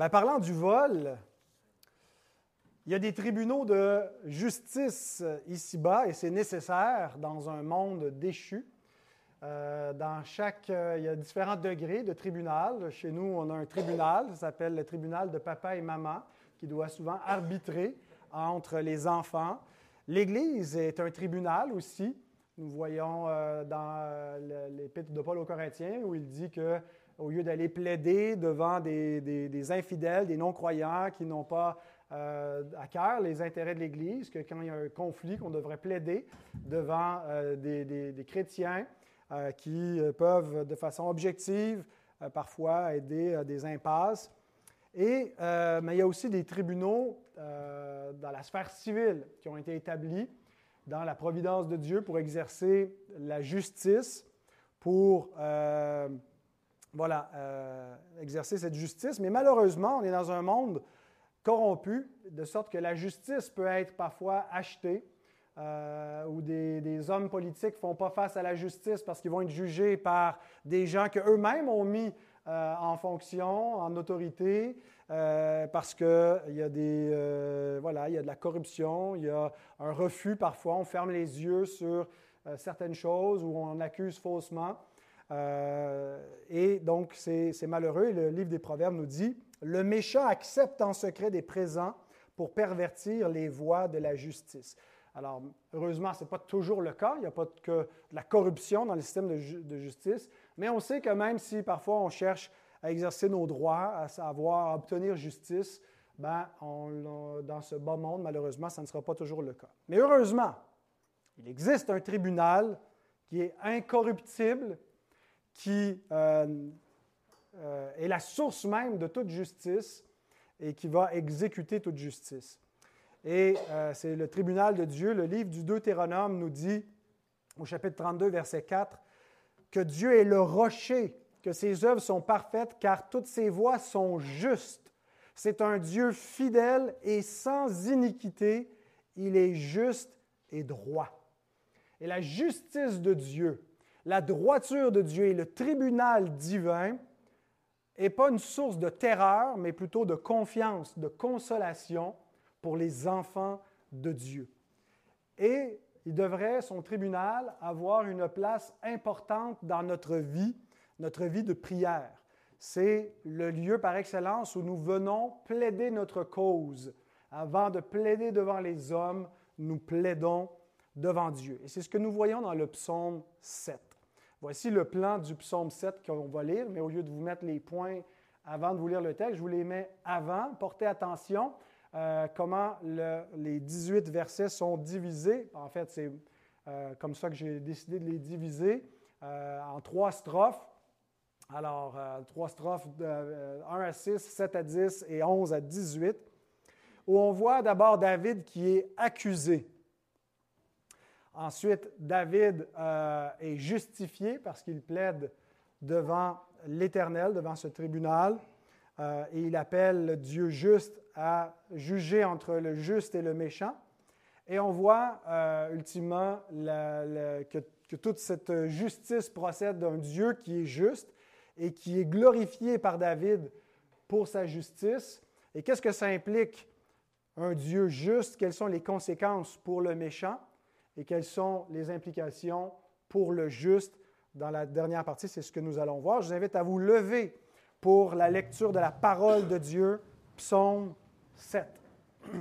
Ben, parlant du vol, il y a des tribunaux de justice ici-bas et c'est nécessaire dans un monde déchu. Euh, dans chaque, euh, il y a différents degrés de tribunal. Chez nous, on a un tribunal, ça s'appelle le tribunal de papa et maman, qui doit souvent arbitrer entre les enfants. L'Église est un tribunal aussi. Nous voyons euh, dans l'Épître de Paul aux Corinthiens où il dit que au lieu d'aller plaider devant des, infidèles, des non-croyants qui n'ont pas euh, à cœur les intérêts de l'Église, que quand il y a un conflit, qu'on devrait plaider devant euh, des, chrétiens euh, qui peuvent, de façon objective, parfois aider à des impasses. Et, mais il y a aussi des tribunaux dans la sphère civile qui ont été établis dans la providence de Dieu pour exercer la justice, pour voilà, euh, exercer cette justice. Mais malheureusement, on est dans un monde corrompu, de sorte que la justice peut être parfois achetée, euh, ou des, hommes politiques ne font pas face à la justice parce qu'ils vont être jugés par des gens qu'eux-mêmes ont mis euh, en fonction, en autorité, parce qu'il y, a des, voilà, il y a de la corruption, il y a un refus parfois, on ferme les yeux sur certaines choses ou on accuse faussement. Euh, et donc, c'est malheureux. Le livre des Proverbes nous dit, le méchant accepte en secret des présents pour pervertir les voies de la justice. Alors, heureusement, ce n'est pas toujours le cas. Il n'y a pas que de la corruption dans le système de, justice. Mais on sait que même si parfois on cherche à exercer nos droits, à savoir obtenir justice, ben, dans ce bas monde, malheureusement, ça ne sera pas toujours le cas. Mais heureusement, il existe un tribunal qui est incorruptible, qui euh, euh, est la source même de toute justice et qui va exécuter toute justice. Et euh, c'est le tribunal de Dieu. Le livre du Deutéronome nous dit, au chapitre 32, verset 4, que Dieu est le rocher, que ses œuvres sont parfaites, car toutes ses voies sont justes. C'est un Dieu fidèle et sans iniquité. Il est juste et droit. Et la justice de Dieu, la droiture de Dieu et le tribunal divin n'est pas une source de terreur, mais plutôt de confiance, de consolation pour les enfants de Dieu. Et il devrait, son tribunal, avoir une place importante dans notre vie, notre vie de prière. C'est le lieu par excellence où nous venons plaider notre cause. Avant de plaider devant les hommes, nous plaidons devant Dieu. Et c'est ce que nous voyons dans le psaume 7. Voici le plan du psaume 7 qu'on va lire, mais au lieu de vous mettre les points avant de vous lire le texte, je vous les mets avant. Portez attention euh, comment les 18 versets sont divisés. En fait, c'est euh, comme ça que j'ai décidé de les diviser euh, en trois strophes. Alors, trois strophes de 1 à 6, 7 à 10 et 11 à 18, où on voit d'abord David qui est accusé. Ensuite, David euh, est justifié parce qu'il plaide devant l'Éternel, devant ce tribunal, euh, et il appelle Dieu juste à juger entre le juste et le méchant. Et on voit euh, ultimement que, que, toute cette justice procède d'un Dieu qui est juste et qui est glorifié par David pour sa justice. Et qu'est-ce que ça implique, un Dieu juste? Quelles sont les conséquences pour le méchant? Et quelles sont les implications pour le juste dans la dernière partie. C'est ce que nous allons voir. Je vous invite à vous lever pour la lecture de la parole de Dieu, psaume 7.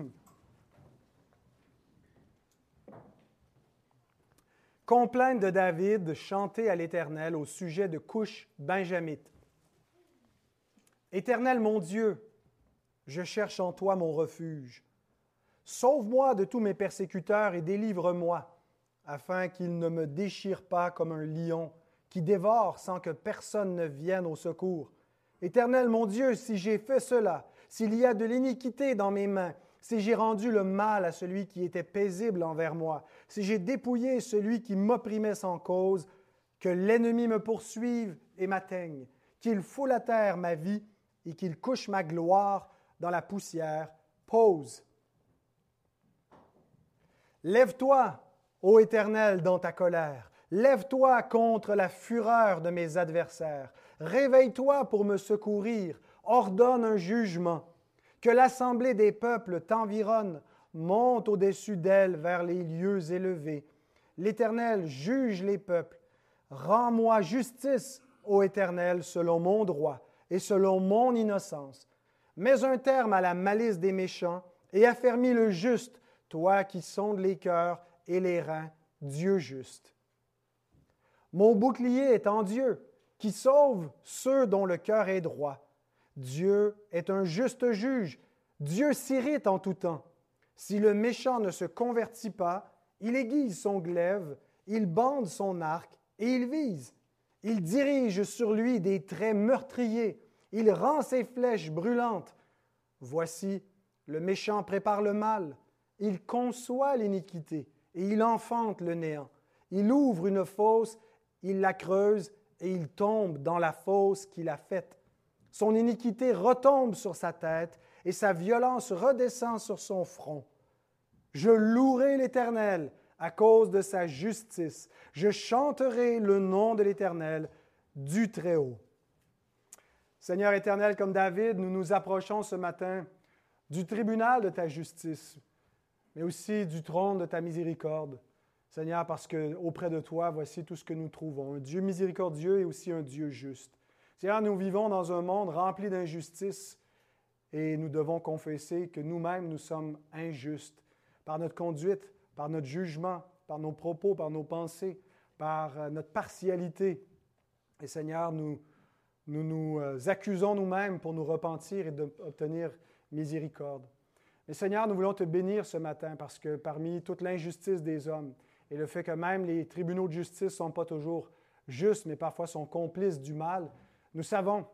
Complainte de David chantée à l'Éternel au sujet de couches benjamites. Éternel mon Dieu, je cherche en toi mon refuge. Sauve-moi de tous mes persécuteurs et délivre-moi, afin qu'ils ne me déchirent pas comme un lion qui dévore sans que personne ne vienne au secours. Éternel mon Dieu, si j'ai fait cela, s'il y a de l'iniquité dans mes mains, si j'ai rendu le mal à celui qui était paisible envers moi, si j'ai dépouillé celui qui m'opprimait sans cause, que l'ennemi me poursuive et m'atteigne, qu'il foule à terre ma vie et qu'il couche ma gloire dans la poussière, pose Lève-toi, ô Éternel, dans ta colère. Lève-toi contre la fureur de mes adversaires. Réveille-toi pour me secourir. ordonne un jugement, que l'assemblée des peuples t'environne, monte au-dessus d'elle vers les lieux élevés. L'Éternel juge les peuples. Rends-moi justice, ô Éternel, selon mon droit et selon mon innocence. Mets un terme à la malice des méchants et affermis le juste, toi qui sondes les cœurs et les reins, Dieu juste. Mon bouclier est en Dieu, qui sauve ceux dont le cœur est droit. Dieu est un juste juge. Dieu s'irrite en tout temps. Si le méchant ne se convertit pas, il aiguise son glaive, il bande son arc et il vise. Il dirige sur lui des traits meurtriers. Il rend ses flèches brûlantes. Voici, le méchant prépare le mal. Il conçoit l'iniquité et il enfante le néant. Il ouvre une fosse, il la creuse et il tombe dans la fosse qu'il a faite. Son iniquité retombe sur sa tête et sa violence redescend sur son front. Je louerai l'Éternel à cause de sa justice. Je chanterai le nom de l'Éternel du Très-Haut. Seigneur éternel, comme David, nous nous approchons ce matin du tribunal de ta justice, mais aussi du trône de ta miséricorde. Seigneur, parce que auprès de toi, voici tout ce que nous trouvons. Un Dieu miséricordieux et aussi un Dieu juste. Seigneur, nous vivons dans un monde rempli d'injustice et nous devons confesser que nous-mêmes, nous sommes injustes par notre conduite, par notre jugement, par nos propos, par nos pensées, par euh, notre partialité. Et Seigneur, nous nous, nous euh, accusons nous-mêmes pour nous repentir et d'obtenir miséricorde. Mais Seigneur, nous voulons te bénir ce matin parce que parmi toute l'injustice des hommes et le fait que même les tribunaux de justice ne sont pas toujours justes, mais parfois sont complices du mal, nous savons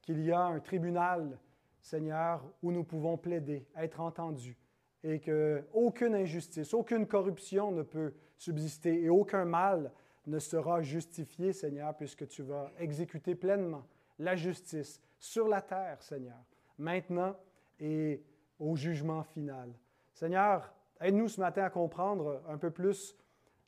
qu'il y a un tribunal, Seigneur, où nous pouvons plaider, être entendus, et qu'aucune injustice, aucune corruption ne peut subsister et aucun mal ne sera justifié, Seigneur, puisque tu vas exécuter pleinement la justice sur la terre, Seigneur, maintenant et au jugement final. Seigneur, aide-nous ce matin à comprendre un peu plus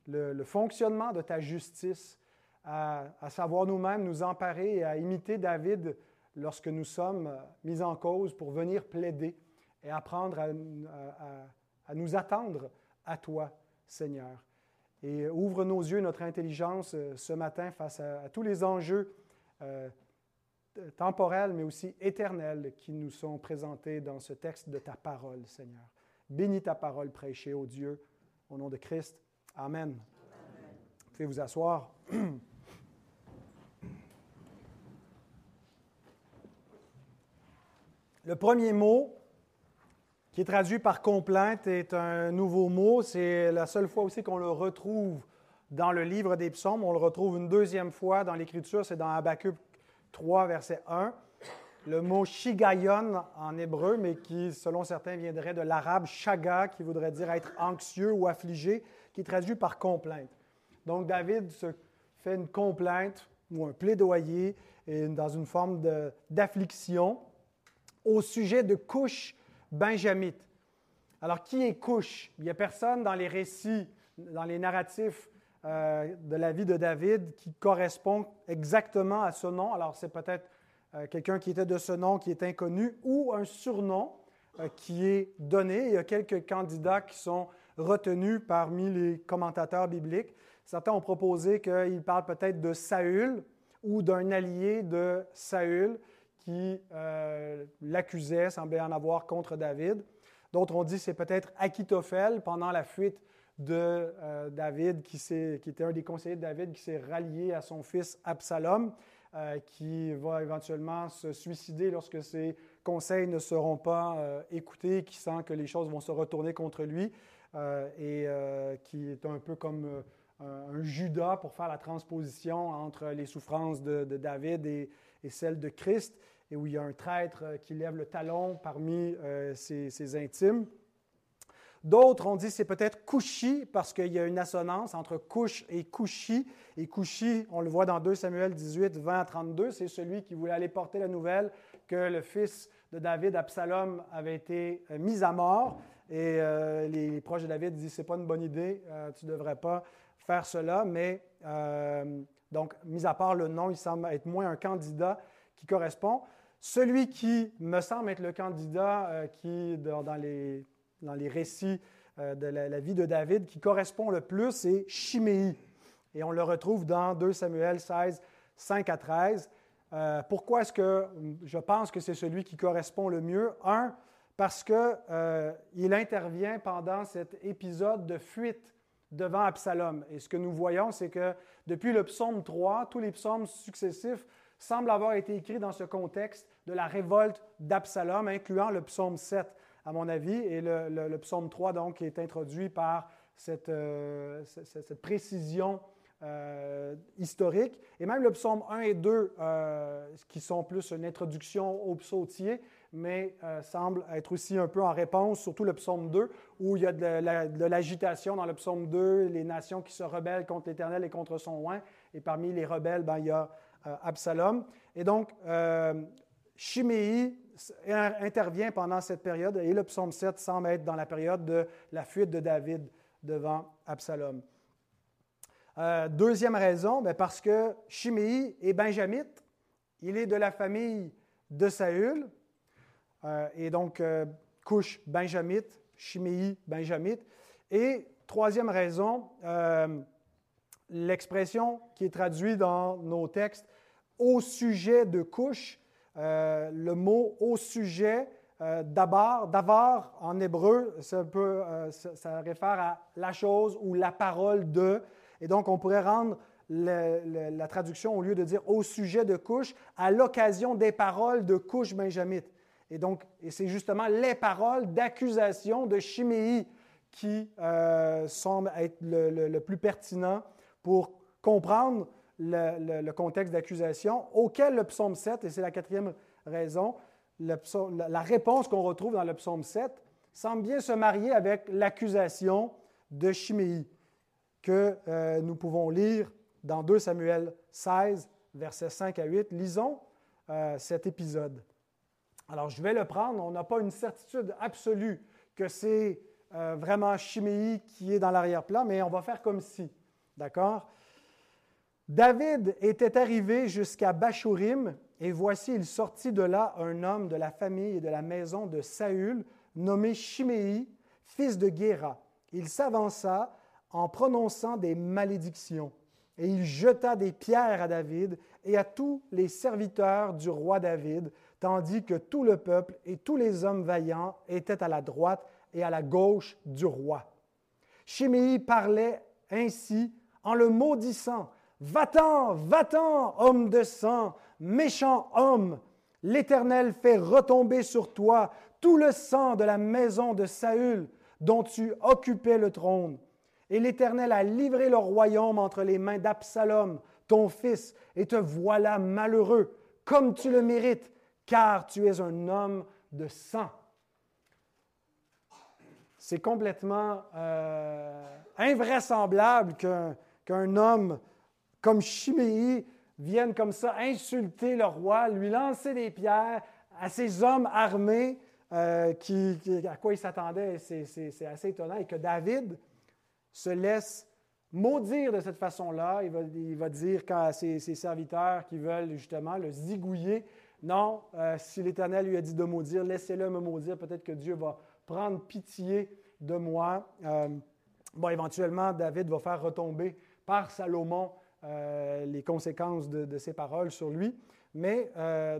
le, fonctionnement de ta justice, à, savoir nous-mêmes nous emparer et à imiter David lorsque nous sommes euh, mis en cause pour venir plaider et apprendre à, nous attendre à toi, Seigneur. Et ouvre nos yeux, notre intelligence euh, ce matin face à, tous les enjeux euh, temporels, mais aussi éternels qui nous sont présentés dans ce texte de ta parole, Seigneur. Bénis ta parole prêchée, ô Dieu, au nom de Christ. Amen. Vous pouvez vous asseoir. Le premier mot qui est traduit par complainte est un nouveau mot. C'est la seule fois aussi qu'on le retrouve dans le livre des psaumes. On le retrouve une deuxième fois dans l'Écriture, c'est dans Habakkuk 3, verset 1. Le mot shigayon en hébreu, mais qui, selon certains, viendrait de l'arabe shaga, qui voudrait dire être anxieux ou affligé, qui est traduit par complainte. Donc, David se fait une complainte ou un plaidoyer dans une forme d'affliction au sujet de couche benjamite. Alors, qui est couche? Il n'y a personne dans les récits, dans les narratifs euh, de la vie de David qui correspond exactement à ce nom. Alors, c'est peut-être euh, quelqu'un qui était de ce nom qui est inconnu ou un surnom euh, qui est donné. Il y a quelques candidats qui sont retenus parmi les commentateurs bibliques. Certains ont proposé qu'il parle peut-être de Saül ou d'un allié de Saül qui l'accusait, semblait en avoir contre David. D'autres ont dit c'est peut-être Achitophel pendant la fuite de euh, David, qui, était un des conseillers de David, qui s'est rallié à son fils Absalom, euh, qui va éventuellement se suicider lorsque ses conseils ne seront pas euh, écoutés, qui sent que les choses vont se retourner contre lui, et qui est un peu comme un Judas pour faire la transposition entre les souffrances de, David et, celles de Christ, et où il y a un traître qui lève le talon parmi ses intimes. D'autres ont dit c'est peut-être Couchi parce qu'il y a une assonance entre couche et couchi. Et couchi, on le voit dans 2 Samuel 18, 20 à 32, c'est celui qui voulait aller porter la nouvelle que le fils de David, Absalom, avait été euh, mis à mort. Et euh, les, proches de David disent c'est pas une bonne idée, euh, tu ne devrais pas faire cela. Mais donc, mis à part le nom, il semble être moins un candidat qui correspond. celui qui me semble être le candidat qui, dans, les, dans, les, récits euh, de la, vie de David, qui correspond le plus, c'est Chiméi. Et on le retrouve dans 2 Samuel 16, 5 à 13. Euh, pourquoi est-ce que je pense que c'est celui qui correspond le mieux? Un, parce qu'il intervient pendant cet épisode de fuite devant Absalom. Et ce que nous voyons, c'est que depuis le psaume 3, tous les psaumes successifs semblent avoir été écrits dans ce contexte de la révolte d'Absalom, incluant le psaume 7, à mon avis, et le, psaume 3, donc, est introduit par cette, euh, précision euh, historique. Et même le psaume 1 et 2, euh, qui sont plus une introduction au psautier, mais euh, semble être aussi un peu en réponse, surtout le psaume 2, où il y a de, l'agitation dans le psaume 2, les nations qui se rebellent contre l'Éternel et contre son oin. Et parmi les rebelles, ben, il y a Absalom. Et donc, Chiméi intervient pendant cette période, et le psaume 7 semble être dans la période de la fuite de David devant Absalom. deuxième raison, ben, parce que Chiméi est benjamite, il est de la famille de Saül, euh, et donc, euh, couche benjamite, chiméi benjamite. Et troisième raison, euh, l'expression qui est traduite dans nos textes au sujet de couche, le mot au sujet d'abord, d'avoir en hébreu, ça, peut, ça, réfère à la chose ou la parole de. Et donc, on pourrait rendre la traduction, au lieu de dire au sujet de couche, à l'occasion des paroles de couche benjamite. Et donc, et c'est justement les paroles d'accusation de Chiméi qui euh, semblent être le, plus pertinent pour comprendre le, contexte d'accusation, auquel le psaume 7, et c'est la quatrième raison, la, réponse qu'on retrouve dans le psaume 7 semble bien se marier avec l'accusation de Chiméi que euh, nous pouvons lire dans 2 Samuel 16, versets 5 à 8. Lisons euh, cet épisode. Alors, je vais le prendre. On n'a pas une certitude absolue que c'est euh, vraiment Chiméi qui est dans l'arrière-plan, mais on va faire comme si. D'accord? David était arrivé jusqu'à Bachurim, et voici, il sortit de là un homme de la famille et de la maison de Saül, nommé Chiméi, fils de Guéra. Il s'avança en prononçant des malédictions, et il jeta des pierres à David et à tous les serviteurs du roi David, tandis que tout le peuple et tous les hommes vaillants étaient à la droite et à la gauche du roi. Chiméi parlait ainsi en le maudissant. Va-t'en, va-t'en, homme de sang, méchant homme. L'Éternel fait retomber sur toi tout le sang de la maison de Saül dont tu occupais le trône. Et l'Éternel a livré le royaume entre les mains d'Absalom, ton fils, et te voilà malheureux, comme tu le mérites, car tu es un homme de sang. C'est complètement euh, invraisemblable qu'un homme comme Chiméi vienne comme ça insulter le roi, lui lancer des pierres à ces hommes armés euh, à quoi il s'attendait. C'est assez étonnant. Et que David se laisse maudire de cette façon-là. Il va, dire à ses, ses, serviteurs qui veulent justement le zigouiller non, euh, si l'Éternel lui a dit de maudire, laissez-le me maudire. Peut-être que Dieu va prendre pitié de moi. Euh, bon, éventuellement, David va faire retomber par Salomon euh, les conséquences de, ses paroles sur lui. Mais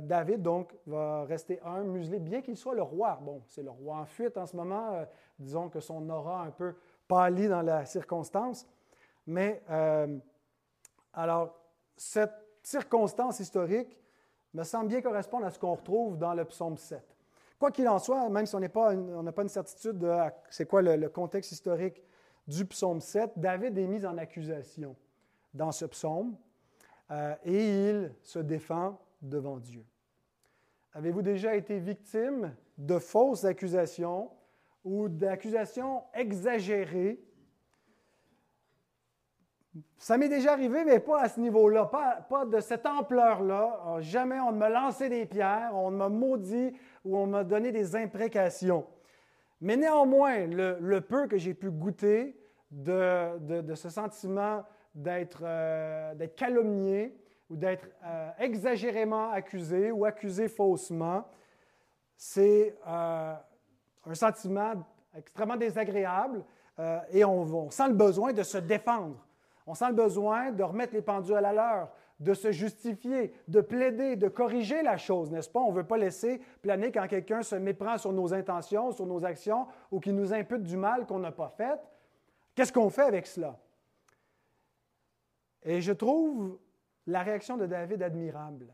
David, donc, va rester un muselé, bien qu'il soit le roi. Bon, c'est le roi en fuite en ce moment. disons que son aura un peu pâli dans la circonstance. Mais, alors, cette circonstance historique me semble bien correspondre à ce qu'on retrouve dans le psaume 7. Quoi qu'il en soit, même si on n'a pas, pas, une certitude de c'est quoi le, contexte historique du psaume 7, David est mis en accusation dans ce psaume euh, et il se défend devant Dieu. Avez-vous déjà été victime de fausses accusations ou d'accusations exagérées? Ça m'est déjà arrivé, mais pas à ce niveau-là, pas, de cette ampleur-là. Jamais on ne m'a lancé des pierres, on m'a maudit ou on m'a donné des imprécations. Mais néanmoins, le, peu que j'ai pu goûter de, ce sentiment d'être euh, calomnié, ou d'être euh, exagérément accusé ou accusé faussement, c'est euh, un sentiment extrêmement désagréable et on, sent le besoin de se défendre. On sent le besoin de remettre les pendules à l'heure, de se justifier, de plaider, de corriger la chose, n'est-ce pas? On ne veut pas laisser planer quand quelqu'un se méprend sur nos intentions, sur nos actions ou qui nous impute du mal qu'on n'a pas fait. Qu'est-ce qu'on fait avec cela? Et je trouve la réaction de David admirable.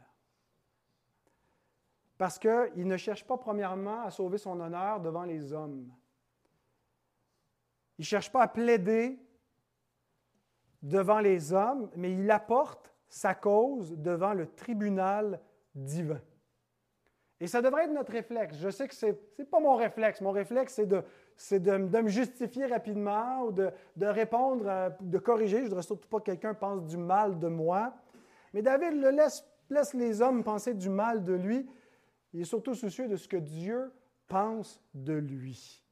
Parce qu'il ne cherche pas premièrement à sauver son honneur devant les hommes. Il ne cherche pas à plaider devant les hommes, mais il apporte sa cause devant le tribunal divin. Et ça devrait être notre réflexe. Je sais que ce n'est pas mon réflexe. Mon réflexe, c'est de, de, de, me justifier rapidement ou de, de, répondre, euh, de corriger. Je ne voudrais surtout pas que quelqu'un pense du mal de moi. Mais David le laisse, laisse les hommes penser du mal de lui. Il est surtout soucieux de ce que Dieu pense de lui.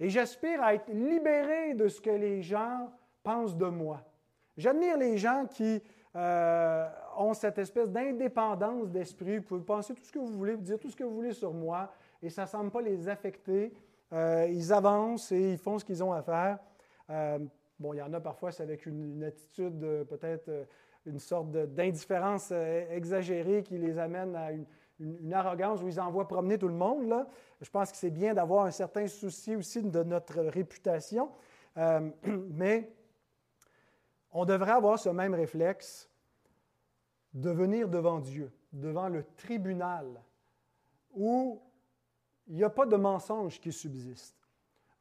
Et j'aspire à être libéré de ce que les gens pensent de moi. J'admire les gens qui euh, ont cette espèce d'indépendance d'esprit. Vous pouvez penser tout ce que vous voulez, vous dire tout ce que vous voulez sur moi, et ça ne semble pas les affecter. Euh, ils avancent et ils font ce qu'ils ont à faire. Euh, bon, il y en a parfois, c'est avec une, attitude, peut-être une sorte d'indifférence exagérée qui les amène à une, arrogance où ils envoient promener tout le monde. Je pense que c'est bien d'avoir un certain souci aussi de notre réputation. mais on devrait avoir ce même réflexe de venir devant Dieu, devant le tribunal, où il n'y a pas de mensonge qui subsiste,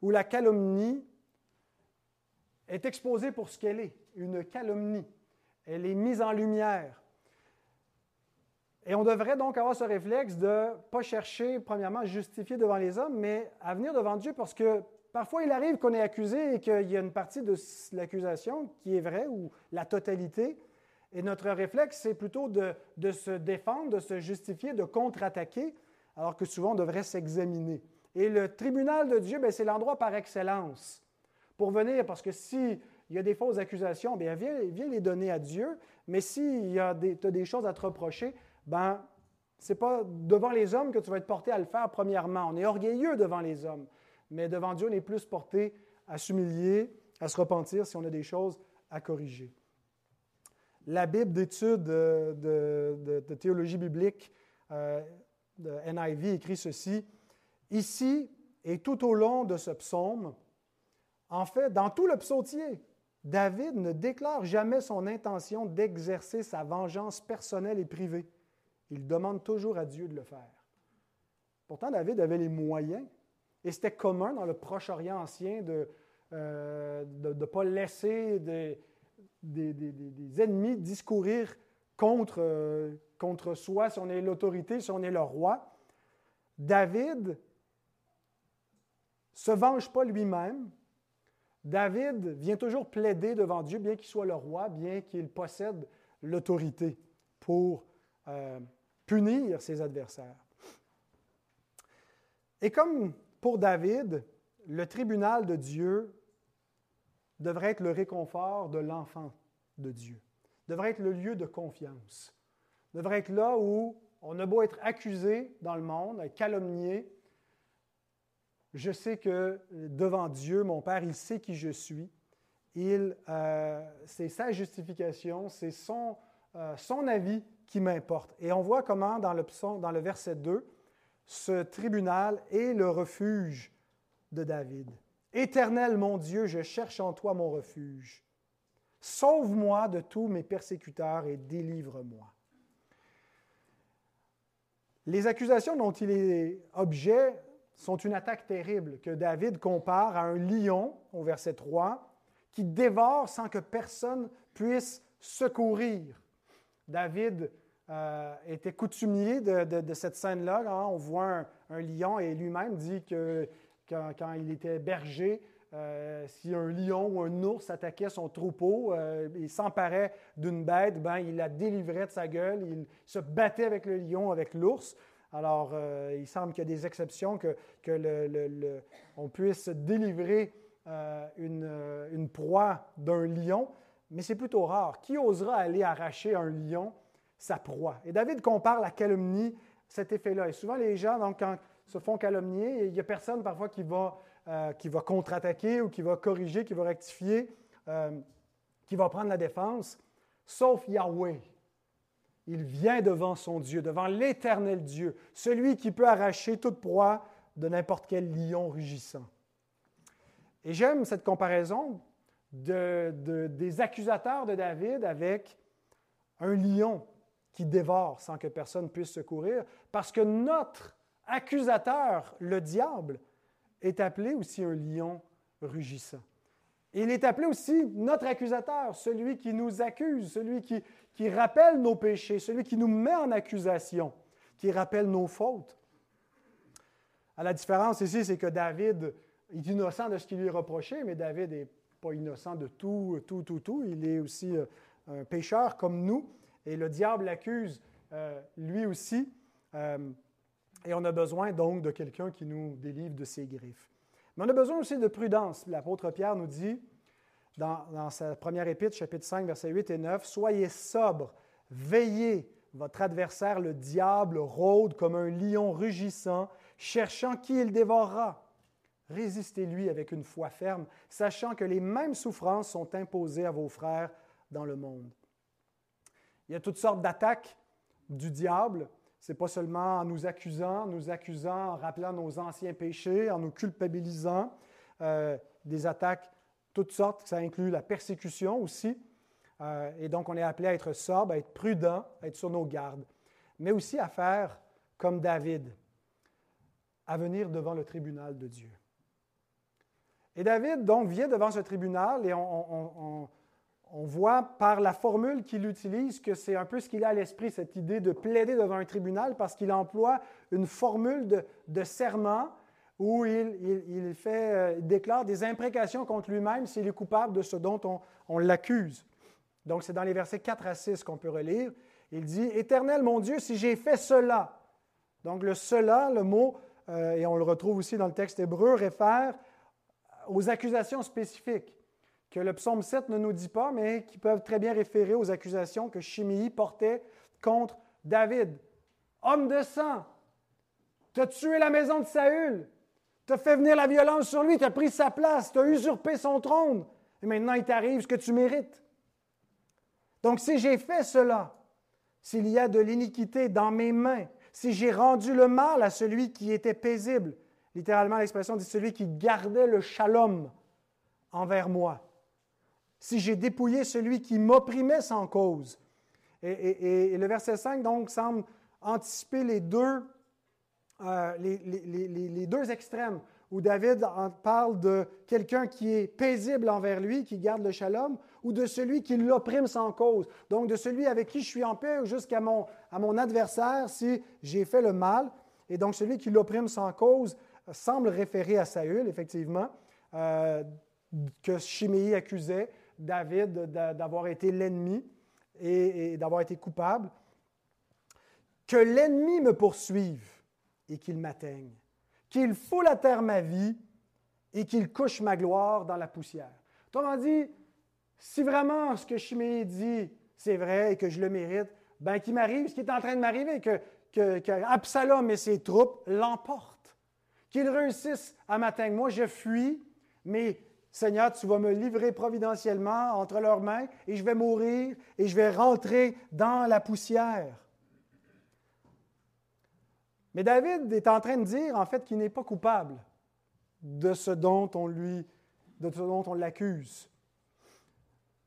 où la calomnie est exposée pour ce qu'elle est, une calomnie. Elle est mise en lumière. Et on devrait donc avoir ce réflexe de ne pas chercher, premièrement, à justifier devant les hommes, mais à venir devant Dieu parce que Parfois, il arrive qu'on est accusé et qu'il y a une partie de l'accusation qui est vraie ou la totalité. Et notre réflexe, c'est plutôt de, se défendre, de se justifier, de contre-attaquer, alors que souvent on devrait s'examiner. Et le tribunal de Dieu, ben, c'est l'endroit par excellence pour venir, parce que s'il y a des fausses accusations, bien, viens, les donner à Dieu, mais a des, as des choses à te reprocher, ben, ce n'est pas devant les hommes que tu vas être porté à le faire premièrement. On est orgueilleux devant les hommes mais devant Dieu, on est plus porté à s'humilier, à se repentir si on a des choses à corriger. La Bible d'études de, théologie biblique euh, de NIV écrit ceci. Ici et tout au long de ce psaume, en fait, dans tout le psautier, David ne déclare jamais son intention d'exercer sa vengeance personnelle et privée. Il demande toujours à Dieu de le faire. Pourtant, David avait les moyens et c'était commun dans le Proche-Orient ancien de ne euh, pas laisser des, des, ennemis discourir contre, euh, contre soi si on est l'autorité, si on est le roi. David se venge pas lui-même. David vient toujours plaider devant Dieu, bien qu'il soit le roi, bien qu'il possède l'autorité pour euh, punir ses adversaires. Et comme pour David, le tribunal de Dieu devrait être le réconfort de l'enfant de Dieu, devrait être le lieu de confiance, devrait être là où on a beau être accusé dans le monde, calomnié, je sais que devant Dieu, mon Père, il sait qui je suis. Euh, c'est sa justification, c'est son, euh, son avis qui m'importe. Et on voit comment dans le, dans le verset 2, ce tribunal est le refuge de David. Éternel mon Dieu, je cherche en toi mon refuge. Sauve-moi de tous mes persécuteurs et délivre-moi. Les accusations dont il est objet sont une attaque terrible que David compare à un lion, au verset 3, qui dévore sans que personne puisse secourir. David euh, était coutumier de, cette scène-là. Hein. On voit un, lion et lui-même dit que quand, il était berger, euh, si un lion ou un ours attaquait son troupeau, euh, il s'emparait d'une bête, ben, il la délivrait de sa gueule, il se battait avec le lion, avec l'ours. Alors, il semble qu'il y a des exceptions que, que on puisse délivrer une, une proie d'un lion, mais c'est plutôt rare. Qui osera aller arracher un lion sa proie? Et David compare la calomnie, cet effet-là. Et souvent, les gens, donc, quand se font calomnier, il n'y a personne parfois qui va, euh, qui va contre-attaquer ou qui va corriger, qui va rectifier, euh, qui va prendre la défense, sauf Yahweh. Il vient devant son Dieu, devant l'éternel Dieu, celui qui peut arracher toute proie de n'importe quel lion rugissant. Et j'aime cette comparaison des accusateurs de David avec un lion qui dévore sans que personne puisse secourir, parce que notre accusateur, le diable, est appelé aussi un lion rugissant. il est appelé aussi notre accusateur, celui qui nous accuse, celui qui, qui rappelle nos péchés, celui qui nous met en accusation, qui rappelle nos fautes. À la différence ici, c'est que David est innocent de ce qui lui est reproché, mais David n'est pas innocent de tout, tout, tout, tout. Il est aussi euh, un pécheur comme nous, et le diable l'accuse euh, lui aussi. Euh, et on a besoin donc de quelqu'un qui nous délivre de ses griffes. Mais on a besoin aussi de prudence. L'apôtre Pierre nous dit, dans, sa première épître, chapitre 5, versets 8 et 9, Soyez sobres, veillez, votre adversaire, le diable, rôde comme un lion rugissant, cherchant qui il dévorera. Résistez-lui avec une foi ferme, sachant que les mêmes souffrances sont imposées à vos frères dans le monde. Il y a toutes sortes d'attaques du diable. Ce n'est pas seulement en nous accusant, nous accusant, en rappelant nos anciens péchés, en nous culpabilisant. Euh, des attaques toutes sortes, ça inclut la persécution aussi. Euh, et donc, on est appelé à être sobre, à être prudent, à être sur nos gardes, mais aussi à faire comme David, à venir devant le tribunal de Dieu. Et David, donc, vient devant ce tribunal et on, voit par la formule qu'il utilise que c'est un peu ce qu'il a à l'esprit, cette idée de plaider devant un tribunal, parce qu'il emploie une formule de, serment où il, euh, déclare des imprécations contre lui-même s'il est coupable de ce dont on, l'accuse. Donc, c'est dans les versets 4 à 6 qu'on peut relire. Il dit Éternel mon Dieu, si j'ai fait cela. Donc, le cela, le mot, euh, et on le retrouve aussi dans le texte hébreu, réfère aux accusations spécifiques que le psaume 7 ne nous dit pas, mais qui peuvent très bien référer aux accusations que Chiméi portait contre David. Homme de sang, tu as tué la maison de Saül, tu as fait venir la violence sur lui, tu as pris sa place, tu as usurpé son trône. Et maintenant, il t'arrive ce que tu mérites. Donc, si j'ai fait cela, s'il y a de l'iniquité dans mes mains, si j'ai rendu le mal à celui qui était paisible, littéralement l'expression dit celui qui gardait le shalom envers moi, si j'ai dépouillé celui qui m'opprimait sans cause. Et, le verset 5, donc, semble anticiper les deux euh, les, deux extrêmes, où David parle de quelqu'un qui est paisible envers lui, qui garde le shalom, ou de celui qui l'opprime sans cause. Donc de celui avec qui je suis en paix jusqu'à mon, adversaire si j'ai fait le mal. Et donc celui qui l'opprime sans cause semble référer à Saül, effectivement, euh, que Chiméi accusait David d'avoir été l'ennemi et d'avoir été coupable. Que l'ennemi me poursuive et qu'il m'atteigne, qu'il foule à terre ma vie et qu'il couche ma gloire dans la poussière. Autrement dit, si vraiment ce que Chiméi dit, c'est vrai et que je le mérite, ben qu'il m'arrive ce qui est en train de m'arriver, que, que, Absalom et ses troupes l'emportent, qu'ils réussissent à m'atteindre. Moi, je fuis, mais Seigneur, tu vas me livrer providentiellement entre leurs mains et je vais mourir et je vais rentrer dans la poussière. Mais David est en train de dire, en fait, qu'il n'est pas coupable de ce dont on lui, de ce dont on l'accuse.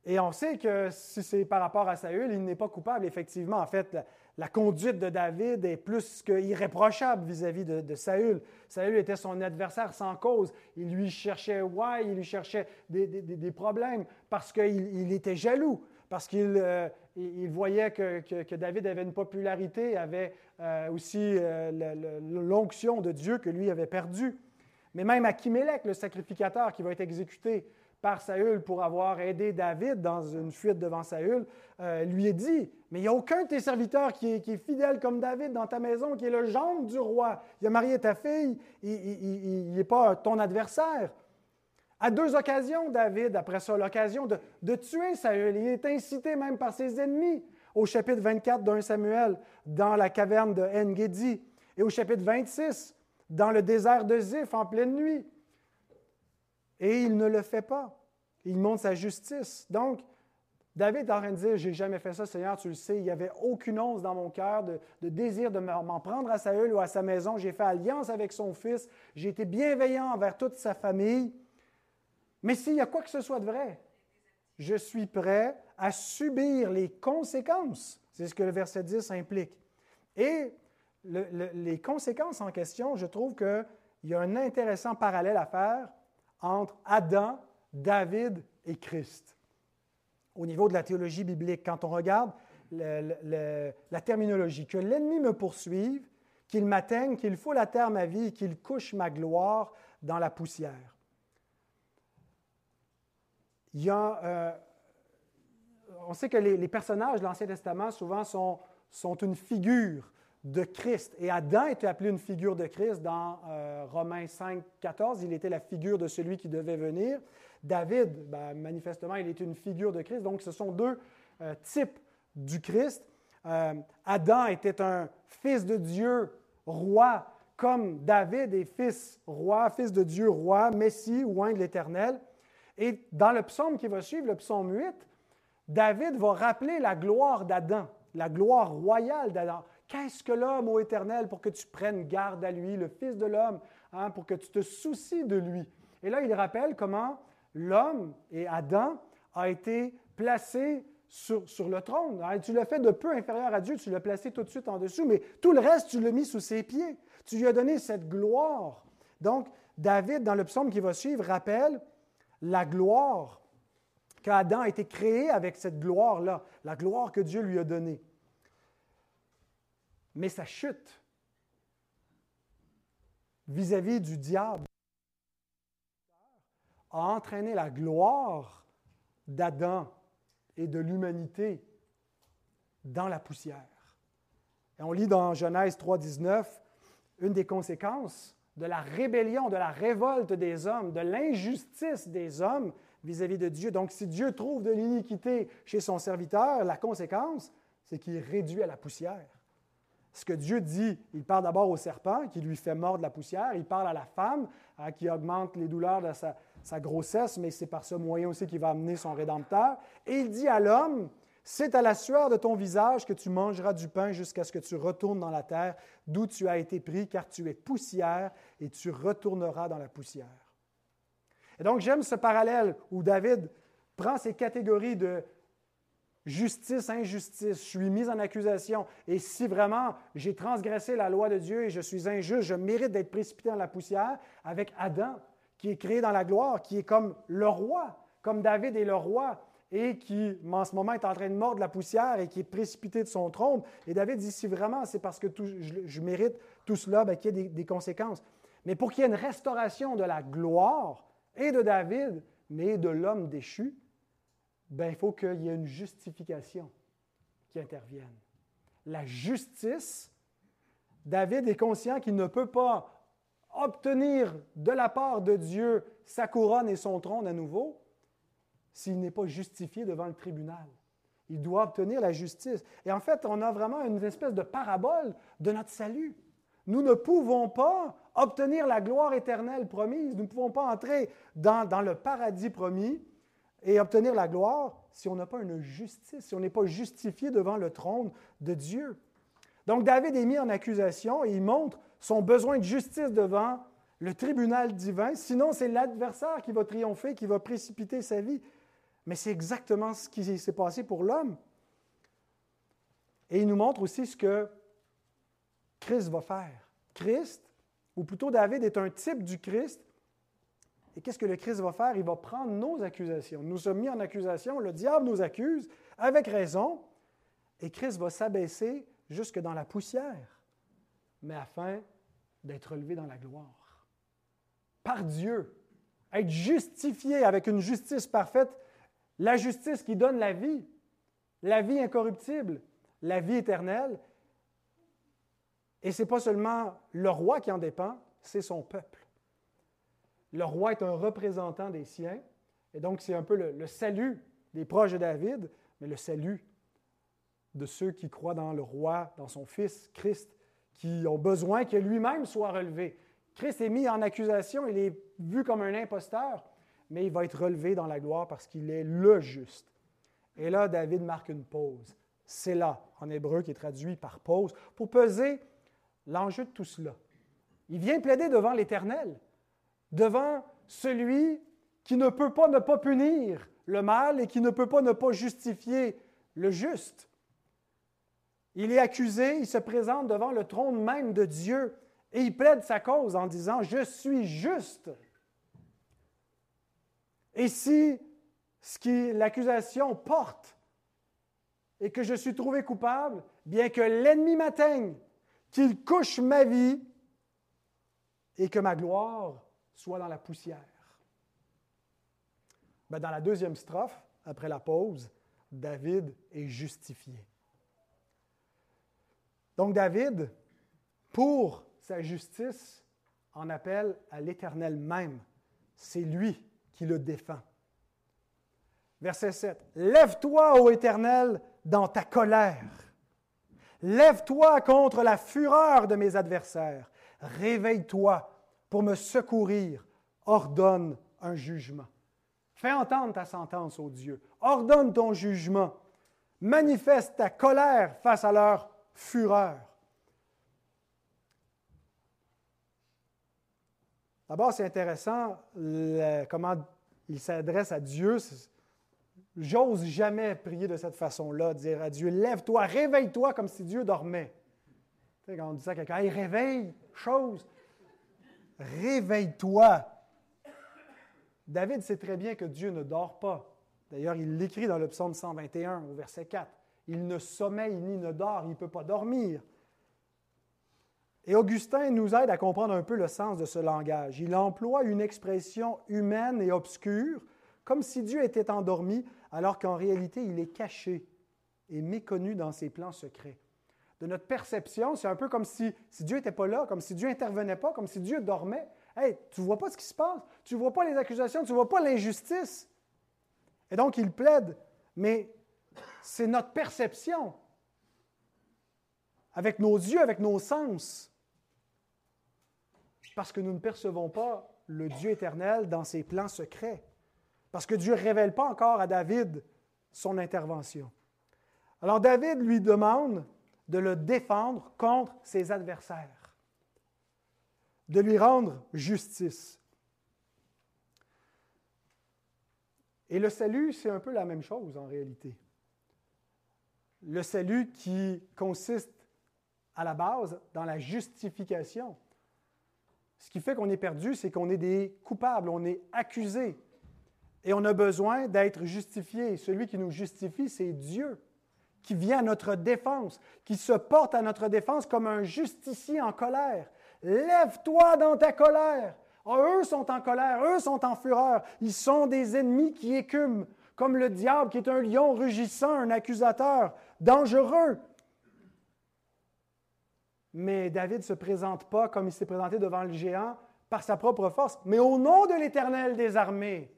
Et on sait que si c'est par rapport à Saül, il n'est pas coupable. Effectivement, en fait, la, conduite de David est plus qu'irréprochable vis-à-vis de, Saül. Saül était son adversaire sans cause. Il lui cherchait ouais, il lui cherchait des, problèmes parce qu'il était jaloux parce qu'il euh, voyait que, David avait une popularité, avait euh, aussi euh, l'onction de Dieu que lui avait perdue. Mais même Achimélec, le sacrificateur qui va être exécuté par Saül pour avoir aidé David dans une fuite devant Saül, lui est dit, mais il n'y a aucun de tes serviteurs qui est, fidèle comme David dans ta maison, qui est le gendre du roi. Il a marié ta fille, il n'est pas ton adversaire. À deux occasions, David, après ça, l'occasion de, tuer Saül, il est incité même par ses ennemis. au chapitre 24 d'un Samuel, dans la caverne de En-Gedi, et au chapitre 26, dans le désert de Ziph en pleine nuit. Et il ne le fait pas. Il montre sa justice. Donc, David est en train de dire, j'ai jamais fait ça, Seigneur, tu le sais, il n'y avait aucune once dans mon cœur de, désir de m'en prendre à Saül ou à sa maison. J'ai fait alliance avec son fils, j'ai été bienveillant envers toute sa famille. Mais s'il y a quoi que ce soit de vrai, je suis prêt à subir les conséquences. C'est ce que le verset 10 implique. Et les conséquences en question, je trouve qu'il y a un intéressant parallèle à faire entre Adam, David et Christ au niveau de la théologie biblique, quand on regarde la terminologie, que l'ennemi me poursuive, qu'il m'atteigne, qu'il foule à terre ma vie, qu'il couche ma gloire dans la poussière. Euh, on sait que les, personnages de l'Ancien Testament souvent sont, sont, une figure de Christ. Et Adam était appelé une figure de Christ dans euh, Romains 5, 14. Il était la figure de celui qui devait venir. David, ben, manifestement, il est une figure de Christ. Donc, ce sont deux euh, types du Christ. Euh, Adam était un fils de Dieu, roi, comme David est fils roi, fils de Dieu, roi, Messie, oint de l'Éternel. Et dans le psaume qui va suivre, le psaume 8, David va rappeler la gloire d'Adam, la gloire royale d'Adam. Qu'est-ce que l'homme, ô Éternel, pour que tu prennes garde à lui, le Fils de l'homme, hein, pour que tu te soucies de lui? Et là, il rappelle comment l'homme et Adam a été placé sur, le trône. Tu l'as fait de peu inférieur à Dieu, tu l'as placé tout de suite en dessous, mais tout le reste, tu l'as mis sous ses pieds. Tu lui as donné cette gloire. Donc, David, dans le psaume qui va suivre, rappelle la gloire qu'Adam a été créé avec cette gloire-là, la gloire que Dieu lui a donnée. Mais sa chute vis-à-vis -vis du diable a entraîné la gloire d'Adam et de l'humanité dans la poussière. Et on lit dans Genèse 3, 19, une des conséquences de la rébellion, de la révolte des hommes, de l'injustice des hommes vis-à-vis de Dieu. Donc, si Dieu trouve de l'iniquité chez son serviteur, la conséquence, c'est qu'il réduit à la poussière. Ce que Dieu dit, il parle d'abord au serpent qui lui fait mordre la poussière, il parle à la femme hein, qui augmente les douleurs de sa, sa grossesse, mais c'est par ce moyen aussi qu'il va amener son Rédempteur. Et il dit à l'homme, c'est à la sueur de ton visage que tu mangeras du pain jusqu'à ce que tu retournes dans la terre d'où tu as été pris, car tu es poussière et tu retourneras dans la poussière. Et donc j'aime ce parallèle où David prend ces catégories de justice, injustice, je suis mis en accusation, et si vraiment j'ai transgressé la loi de Dieu et je suis injuste, je mérite d'être précipité dans la poussière, avec Adam, qui est créé dans la gloire, qui est comme le roi, comme David est le roi, et qui, en ce moment, est en train de mordre la poussière et qui est précipité de son trône. Et David dit, si vraiment c'est parce que je, mérite tout cela, ben, qu'il y ait des, conséquences. Mais pour qu'il y ait une restauration de la gloire et de David, mais de l'homme déchu, ben, il faut qu'il y ait une justification qui intervienne. La justice, David est conscient qu'il ne peut pas obtenir de la part de Dieu sa couronne et son trône à nouveau s'il n'est pas justifié devant le tribunal. Il doit obtenir la justice. Et en fait, on a vraiment une espèce de parabole de notre salut. Nous ne pouvons pas obtenir la gloire éternelle promise. Nous ne pouvons pas entrer dans, dans le paradis promis et obtenir la gloire si on n'a pas une justice, si on n'est pas justifié devant le trône de Dieu. Donc David est mis en accusation et il montre son besoin de justice devant le tribunal divin. Sinon, c'est l'adversaire qui va triompher, qui va précipiter sa vie. Mais c'est exactement ce qui s'est passé pour l'homme. Et il nous montre aussi ce que Christ va faire. Christ, ou plutôt David, est un type du Christ. Et qu'est-ce que le Christ va faire? Il va prendre nos accusations. Nous sommes mis en accusation, le diable nous accuse, avec raison, et Christ va s'abaisser jusque dans la poussière mais afin d'être relevé dans la gloire. Par Dieu, être justifié avec une justice parfaite, la justice qui donne la vie, la vie incorruptible, la vie éternelle. Et ce n'est pas seulement le roi qui en dépend, c'est son peuple. Le roi est un représentant des siens, et donc c'est un peu le, salut des proches de David, mais le salut de ceux qui croient dans le roi, dans son Fils, Christ, qui ont besoin que lui-même soit relevé. Christ est mis en accusation, il est vu comme un imposteur, mais il va être relevé dans la gloire parce qu'il est le juste. Et là, David marque une pause. C'est là, en hébreu, qui est traduit par pause, pour peser l'enjeu de tout cela. Il vient plaider devant l'Éternel, devant celui qui ne peut pas ne pas punir le mal et qui ne peut pas ne pas justifier le juste. Il est accusé, il se présente devant le trône même de Dieu et il plaide sa cause en disant, je suis juste. Et si ce qui l'accusation porte et que je suis trouvé coupable, bien que l'ennemi m'atteigne, qu'il couche ma vie et que ma gloire soit dans la poussière. Ben, dans la deuxième strophe, après la pause, David est justifié. Donc David, pour sa justice, en appelle à l'Éternel même. C'est lui qui le défend. Verset 7. Lève-toi, ô Éternel, dans ta colère. Lève-toi contre la fureur de mes adversaires. Réveille-toi pour me secourir. Ordonne un jugement. Fais entendre ta sentence, ô Dieu. Ordonne ton jugement. Manifeste ta colère face à leur fureur. D'abord, c'est intéressant comment il s'adresse à Dieu. J'ose jamais prier de cette façon-là, dire à Dieu, lève-toi, réveille-toi comme si Dieu dormait. Tu sais, quand on dit ça à quelqu'un, hey, réveille, chose, réveille-toi. David sait très bien que Dieu ne dort pas. D'ailleurs, il l'écrit dans le psaume 121 au verset 4. Il ne sommeille ni ne dort, il ne peut pas dormir. Et Augustin nous aide à comprendre un peu le sens de ce langage. Il emploie une expression humaine et obscure, comme si Dieu était endormi, alors qu'en réalité, il est caché et méconnu dans ses plans secrets. De notre perception, c'est un peu comme si, si Dieu n'était pas là, comme si Dieu n'intervenait pas, comme si Dieu dormait. Hey, tu ne vois pas ce qui se passe, tu ne vois pas les accusations, tu ne vois pas l'injustice. Et donc, il plaide, mais c'est notre perception, avec nos yeux, avec nos sens, parce que nous ne percevons pas le Dieu éternel dans ses plans secrets, parce que Dieu ne révèle pas encore à David son intervention. Alors David lui demande de le défendre contre ses adversaires, de lui rendre justice. Et le salut, c'est un peu la même chose en réalité le salut qui consiste à la base dans la justification. Ce qui fait qu'on est perdu, c'est qu'on est des coupables, on est accusés. Et on a besoin d'être justifié. Celui qui nous justifie, c'est Dieu, qui vient à notre défense, qui se porte à notre défense comme un justicier en colère. Lève-toi dans ta colère. Ah, eux sont en colère, eux sont en fureur. Ils sont des ennemis qui écument, comme le diable qui est un lion rugissant, un accusateur dangereux. Mais David ne se présente pas comme il s'est présenté devant le géant par sa propre force, mais au nom de l'Éternel des armées.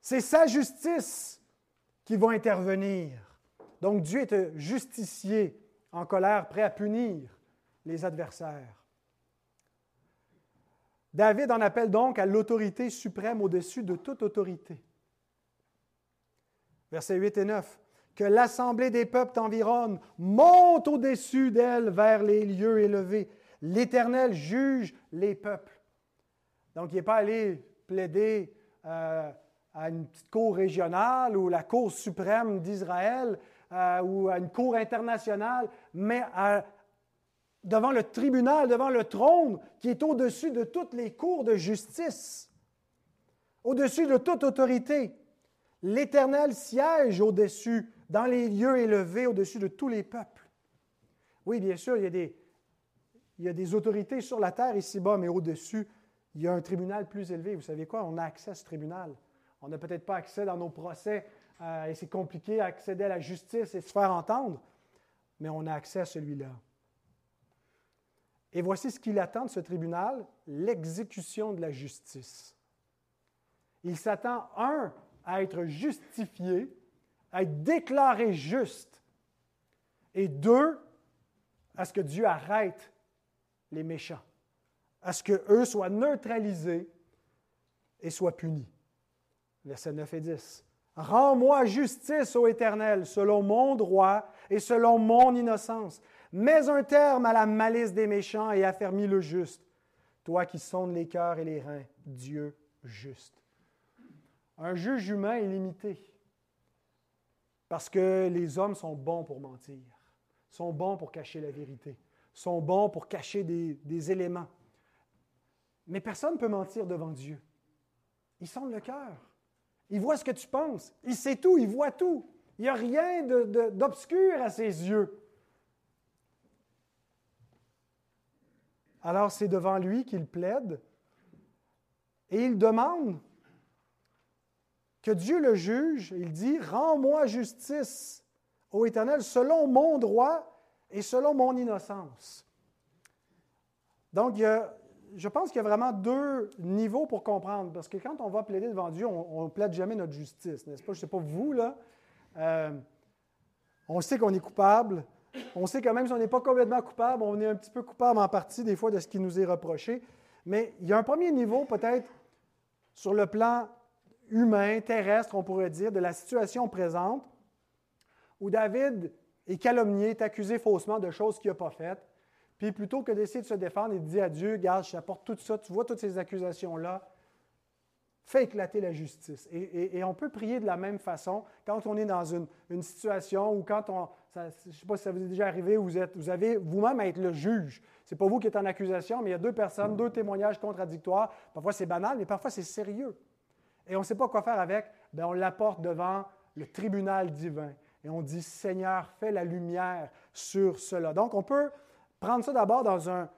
C'est sa justice qui va intervenir. Donc Dieu est un justicier en colère, prêt à punir les adversaires. David en appelle donc à l'autorité suprême au-dessus de toute autorité. Versets 8 et 9. Que l'assemblée des peuples t'environne, monte au-dessus d'elle vers les lieux élevés. L'Éternel juge les peuples. Donc, il n'est pas allé plaider euh, à une petite cour régionale ou la Cour suprême d'Israël euh, ou à une cour internationale, mais devant le tribunal, devant le trône qui est au-dessus de toutes les cours de justice, au-dessus de toute autorité. L'Éternel siège au-dessus, dans les lieux élevés, au-dessus de tous les peuples. Oui, bien sûr, il y, a des, il y a des autorités sur la terre ici-bas, mais au-dessus, il y a un tribunal plus élevé. Vous savez quoi? On a accès à ce tribunal. On n'a peut-être pas accès dans nos procès, euh, et c'est compliqué d'accéder à la justice et se faire entendre, mais on a accès à celui-là. Et voici ce qu'il attend de ce tribunal, l'exécution de la justice. Il s'attend, un, à être justifié à être déclaré juste. Et deux, à ce que Dieu arrête les méchants, à ce qu'eux soient neutralisés et soient punis. Versets 9 et 10. Rends-moi justice, ô Éternel, selon mon droit et selon mon innocence. Mets un terme à la malice des méchants et affermis le juste. Toi qui sondes les cœurs et les reins, Dieu juste. Un juge humain est limité parce que les hommes sont bons pour mentir, sont bons pour cacher la vérité, sont bons pour cacher des, des éléments. Mais personne ne peut mentir devant Dieu. Il sonde le cœur. Il voit ce que tu penses. Il sait tout, il voit tout. Il n'y a rien d'obscur à ses yeux. Alors c'est devant lui qu'il plaide et il demande que Dieu le juge. Il dit, Rends-moi justice, ô Éternel, selon mon droit et selon mon innocence. Donc, il y a, je pense qu'il y a vraiment deux niveaux pour comprendre, parce que quand on va plaider devant Dieu, on ne plaide jamais notre justice, n'est-ce pas? Je ne sais pas vous, là. Euh, on sait qu'on est coupable. On sait quand même si on n'est pas complètement coupable, on est un petit peu coupable en partie des fois de ce qui nous est reproché. Mais il y a un premier niveau peut-être sur le plan humain, terrestre, on pourrait dire, de la situation présente, où David est calomnié, est accusé faussement de choses qu'il n'a pas faites. Puis plutôt que d'essayer de se défendre, il dit à Dieu, garde, je t'apporte tout ça, tu vois toutes ces accusations-là, fais éclater la justice. Et, on peut prier de la même façon quand on est dans une, situation ou quand on... je ne sais pas si ça vous est déjà arrivé, vous, êtes, vous avez vous-même à être le juge. Ce n'est pas vous qui êtes en accusation, mais il y a deux personnes, deux témoignages contradictoires. Parfois c'est banal, mais parfois c'est sérieux. Et on ne sait pas quoi faire avec, bien, on l'apporte devant le tribunal divin. Et on dit, Seigneur, fais la lumière sur cela. Donc on peut prendre ça d'abord dans un,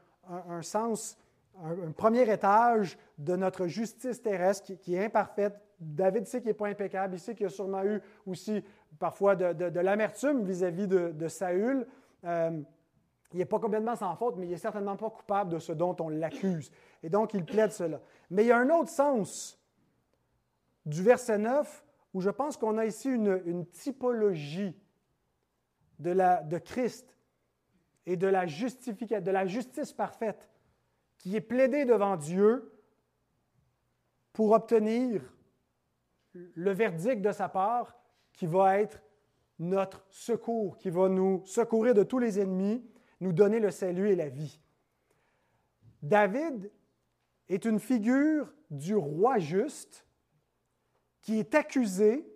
sens, un, premier étage de notre justice terrestre qui, est imparfaite. David sait qu'il n'est pas impeccable, il sait qu'il a sûrement eu aussi parfois de, l'amertume vis-à-vis de, Saül. Euh, il n'est pas complètement sans faute, mais il n'est certainement pas coupable de ce dont on l'accuse. Et donc, il plaide cela. Mais il y a un autre sens du verset 9 où je pense qu'on a ici une, typologie de, la, de Christ et de la, de la justice parfaite qui est plaidée devant Dieu pour obtenir le verdict de sa part qui va être notre secours, qui va nous secourir de tous les ennemis, nous donner le salut et la vie. David est une figure du roi juste qui est accusé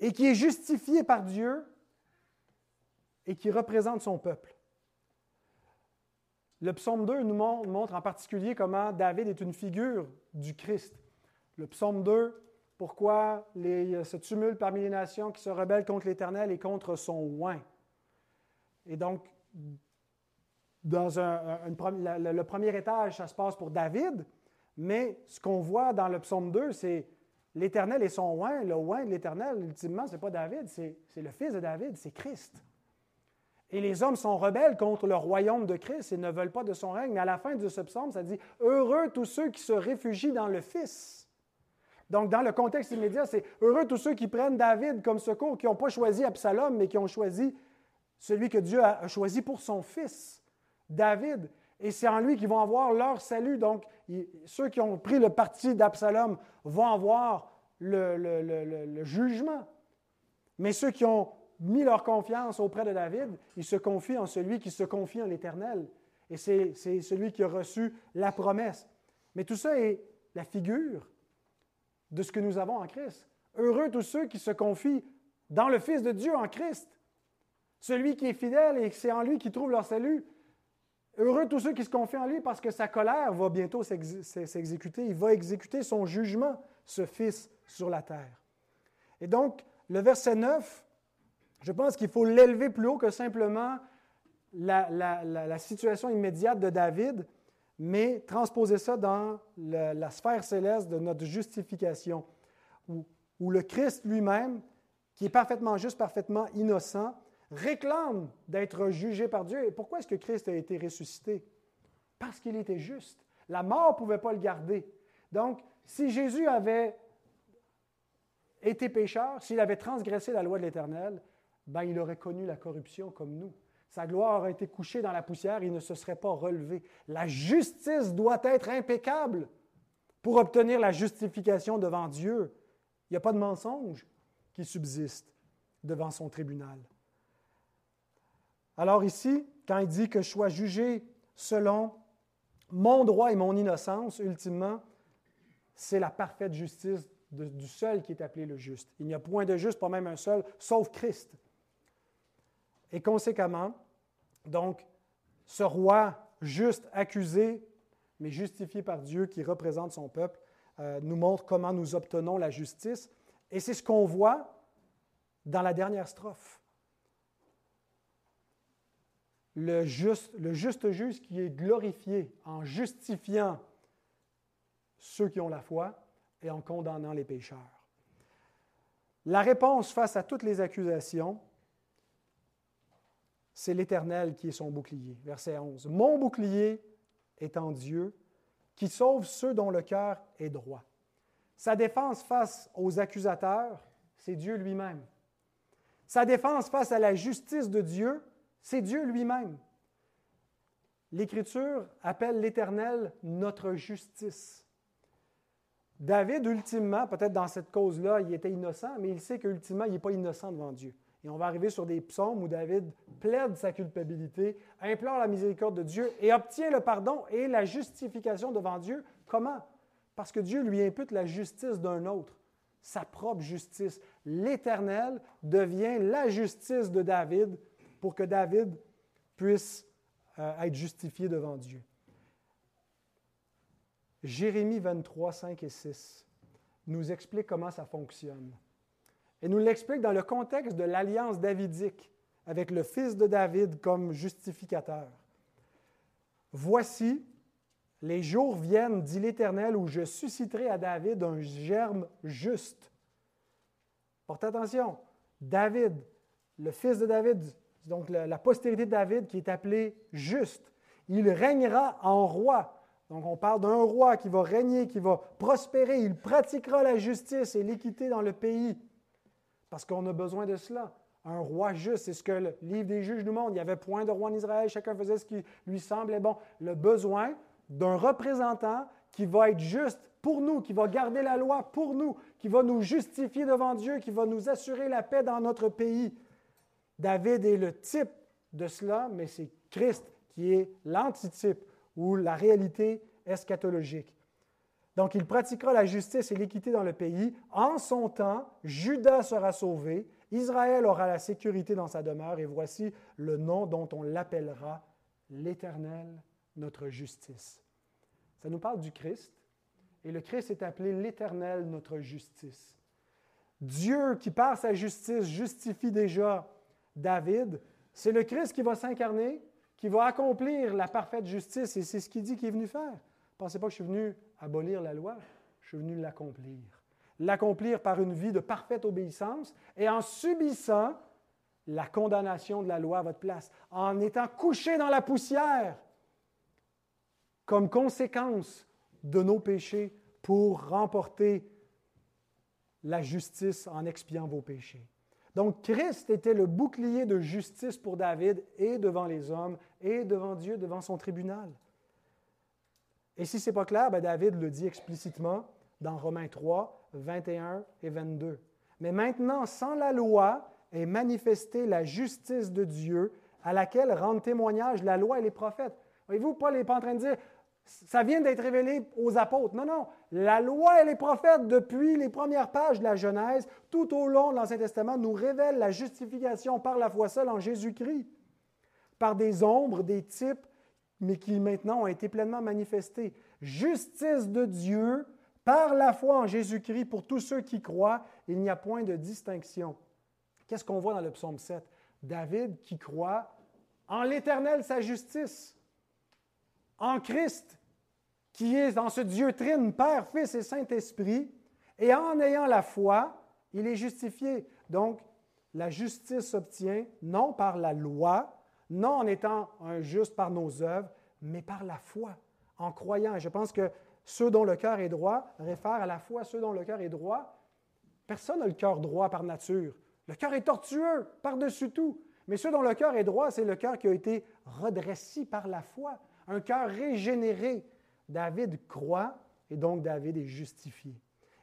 et qui est justifié par Dieu et qui représente son peuple. Le psaume 2 nous montre en particulier comment David est une figure du Christ. Le psaume 2, pourquoi les, ce tumulte parmi les nations qui se rebellent contre l'Éternel et contre son oint. Et donc, dans le premier étage, ça se passe pour David, mais ce qu'on voit dans le psaume 2, c'est l'Éternel et son oint. Le oint de l'Éternel, ultimement, ce n'est pas David, c'est le fils de David, c'est Christ. Et les hommes sont rebelles contre le royaume de Christ et ne veulent pas de son règne. Mais à la fin de ce psaume, ça dit Heureux tous ceux qui se réfugient dans le Fils. Donc, dans le contexte immédiat, c'est heureux tous ceux qui prennent David comme secours, qui n'ont pas choisi Absalom, mais qui ont choisi celui que Dieu a choisi pour son fils, David. Et c'est en lui qu'ils vont avoir leur salut. Donc, ceux qui ont pris le parti d'Absalom vont avoir le, le, jugement. Mais ceux qui ont mis leur confiance auprès de David, ils se confient en celui qui se confie en l'Éternel. Et c'est celui qui a reçu la promesse. Mais tout ça est la figure de ce que nous avons en Christ. Heureux tous ceux qui se confient dans le Fils de Dieu en Christ. Celui qui est fidèle et c'est en lui qu'ils trouvent leur salut. Heureux tous ceux qui se confient en lui parce que sa colère va bientôt s'exécuter. Il va exécuter son jugement, ce Fils, sur la terre. Et donc, le verset 9, je pense qu'il faut l'élever plus haut que simplement la, situation immédiate de David, mais transposer ça dans la, sphère céleste de notre justification, où le Christ lui-même, qui est parfaitement juste, parfaitement innocent, réclame d'être jugé par Dieu. Et pourquoi est-ce que Christ a été ressuscité? Parce qu'il était juste. La mort ne pouvait pas le garder. Donc, si Jésus avait été pécheur, s'il avait transgressé la loi de l'Éternel, ben, il aurait connu la corruption comme nous. Sa gloire aurait été couchée dans la poussière, il ne se serait pas relevé. La justice doit être impeccable pour obtenir la justification devant Dieu. Il n'y a pas de mensonge qui subsiste devant son tribunal. Alors ici, quand il dit que je sois jugé selon mon droit et mon innocence, ultimement, c'est la parfaite justice du seul qui est appelé le juste. Il n'y a point de juste, pas même un seul, sauf Christ. Et conséquemment, donc, ce roi juste accusé, mais justifié par Dieu qui représente son peuple, euh, nous montre comment nous obtenons la justice. Et c'est ce qu'on voit dans la dernière strophe. Le juste, le juste juge qui est glorifié en justifiant ceux qui ont la foi et en condamnant les pécheurs. La réponse face à toutes les accusations, c'est l'Éternel qui est son bouclier. Verset 11. Mon bouclier est en Dieu, qui sauve ceux dont le cœur est droit. Sa défense face aux accusateurs, c'est Dieu lui-même. Sa défense face à la justice de Dieu, c'est Dieu lui-même. L'Écriture appelle l'Éternel notre justice. David, ultimement, peut-être dans cette cause-là, il était innocent, mais il sait qu'ultimement, il n'est pas innocent devant Dieu. Et on va arriver sur des psaumes où David plaide sa culpabilité, implore la miséricorde de Dieu et obtient le pardon et la justification devant Dieu. Comment? Parce que Dieu lui impute la justice d'un autre, sa propre justice. L'Éternel devient la justice de David pour que David puisse euh, être justifié devant Dieu. Jérémie 23, 5 et 6 nous explique comment ça fonctionne. Et nous l'explique dans le contexte de l'alliance davidique avec le fils de David comme justificateur. Voici, les jours viennent, dit l'Éternel, où je susciterai à David un germe juste. Porte attention, David, le fils de David, donc la, postérité de David qui est appelée juste, il régnera en roi. Donc on parle d'un roi qui va régner, qui va prospérer, il pratiquera la justice et l'équité dans le pays parce qu'on a besoin de cela. Un roi juste, c'est ce que le livre des juges nous montre. Il n'y avait point de roi en Israël, chacun faisait ce qui lui semblait bon. Le besoin d'un représentant qui va être juste pour nous, qui va garder la loi pour nous, qui va nous justifier devant Dieu, qui va nous assurer la paix dans notre pays. David est le type de cela, mais c'est Christ qui est l'antitype ou la réalité eschatologique. Donc il pratiquera la justice et l'équité dans le pays. En son temps, Judas sera sauvé, Israël aura la sécurité dans sa demeure, et voici le nom dont on l'appellera l'Éternel, notre justice. Ça nous parle du Christ, et le Christ est appelé l'Éternel, notre justice. Dieu qui par sa justice justifie déjà David, c'est le Christ qui va s'incarner, qui va accomplir la parfaite justice, et c'est ce qu'il dit qu'il est venu faire. Pensez pas que je suis venu abolir la loi, je suis venu l'accomplir. L'accomplir par une vie de parfaite obéissance et en subissant la condamnation de la loi à votre place, en étant couché dans la poussière comme conséquence de nos péchés pour remporter la justice en expiant vos péchés. Donc Christ était le bouclier de justice pour David et devant les hommes et devant Dieu, devant son tribunal. Et si ce n'est pas clair, ben, David le dit explicitement dans Romains 3, 21 et 22. Mais maintenant, sans la loi, est manifestée la justice de Dieu à laquelle rendent témoignage la loi et les prophètes. Voyez-vous, Paul n'est pas en train de dire ça vient d'être révélé aux apôtres. Non, non. La loi et les prophètes, depuis les premières pages de la Genèse, tout au long de l'Ancien Testament, nous révèlent la justification par la foi seule en Jésus-Christ, par des ombres, des types mais qui maintenant ont été pleinement manifestés. Justice de Dieu par la foi en Jésus-Christ pour tous ceux qui croient, il n'y a point de distinction. Qu'est-ce qu'on voit dans le psaume 7? David qui croit en l'Éternel, sa justice, en Christ, qui est dans ce Dieu trine, Père, Fils et Saint-Esprit, et en ayant la foi, il est justifié. Donc, la justice s'obtient non par la loi, non en étant un juste par nos œuvres, mais par la foi, en croyant. je pense que ceux dont le cœur est droit réfèrent à la foi, ceux dont le cœur est droit, Personne n'a le cœur droit par nature. Le cœur est tortueux par-dessus tout. Mais ceux dont le cœur est droit, c'est le cœur qui a été redressé par la foi, un cœur régénéré. David croit et donc David est justifié.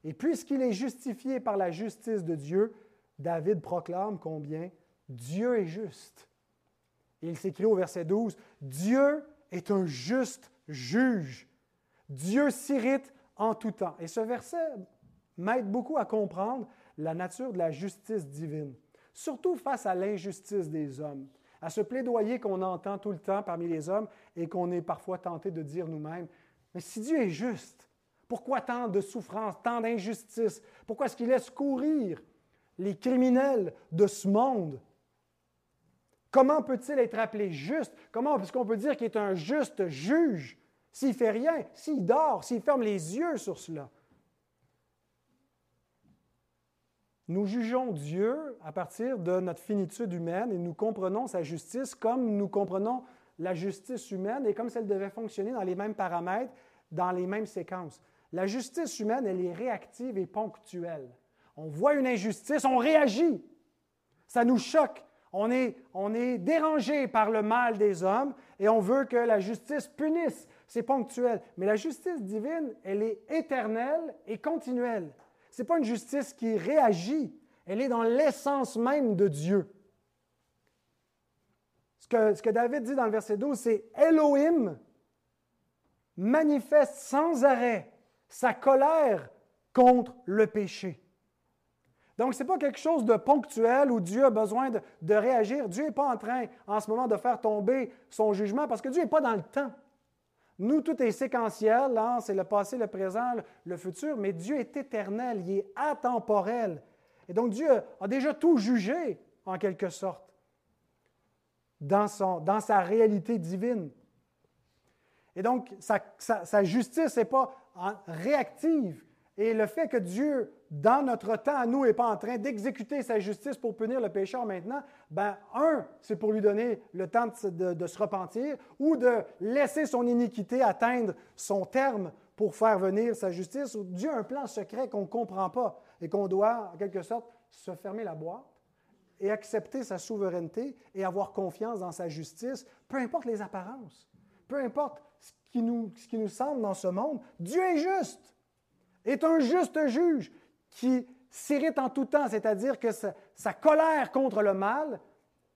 Et puisqu'il est justifié par la justice de Dieu, David proclame combien Dieu est juste. Il s'écrit au verset 12, Dieu est un juste juge. Dieu s'irrite en tout temps. Et ce verset m'aide beaucoup à comprendre la nature de la justice divine, surtout face à l'injustice des hommes, à ce plaidoyer qu'on entend tout le temps parmi les hommes et qu'on est parfois tenté de dire nous-mêmes. Mais si Dieu est juste, pourquoi tant de souffrances, tant d'injustices? Pourquoi est-ce qu'il laisse courir les criminels de ce monde? Comment peut-il être appelé juste? Comment est-ce qu'on peut dire qu'il est un juste juge s'il fait rien, s'il dort, s'il ferme les yeux sur cela? Nous jugeons Dieu à partir de notre finitude humaine et nous comprenons sa justice comme nous comprenons la justice humaine et comme si elle devait fonctionner dans les mêmes paramètres, dans les mêmes séquences. La justice humaine, elle est réactive et ponctuelle. On voit une injustice, on réagit. Ça nous choque. On est, dérangé par le mal des hommes et on veut que la justice punisse. C'est ponctuel. Mais la justice divine, elle est éternelle et continuelle. Ce n'est pas une justice qui réagit. Elle est dans l'essence même de Dieu. Ce que, ce que David dit dans le verset 12, c'est Elohim manifeste sans arrêt sa colère contre le péché. Donc, ce n'est pas quelque chose de ponctuel où Dieu a besoin de, réagir. Dieu n'est pas en train, en ce moment, de faire tomber son jugement parce que Dieu n'est pas dans le temps. Nous, tout est séquentiel, hein, c'est le passé, le présent, le futur, mais Dieu est éternel, il est atemporel. Et donc, Dieu a déjà tout jugé, en quelque sorte, dans, sa réalité divine. Et donc, sa justice n'est pas réactive. Et le fait que Dieu, dans notre temps à nous, n'est pas en train d'exécuter sa justice pour punir le pécheur maintenant, ben un, c'est pour lui donner le temps de, se repentir ou de laisser son iniquité atteindre son terme pour faire venir sa justice. Dieu a un plan secret qu'on ne comprend pas et qu'on doit, en quelque sorte, se fermer la boîte et accepter sa souveraineté et avoir confiance dans sa justice, peu importe les apparences, peu importe ce qui nous, ce qui nous semble dans ce monde, Dieu est juste, est un juste juge qui s'irrite en tout temps, c'est-à-dire que sa, colère contre le mal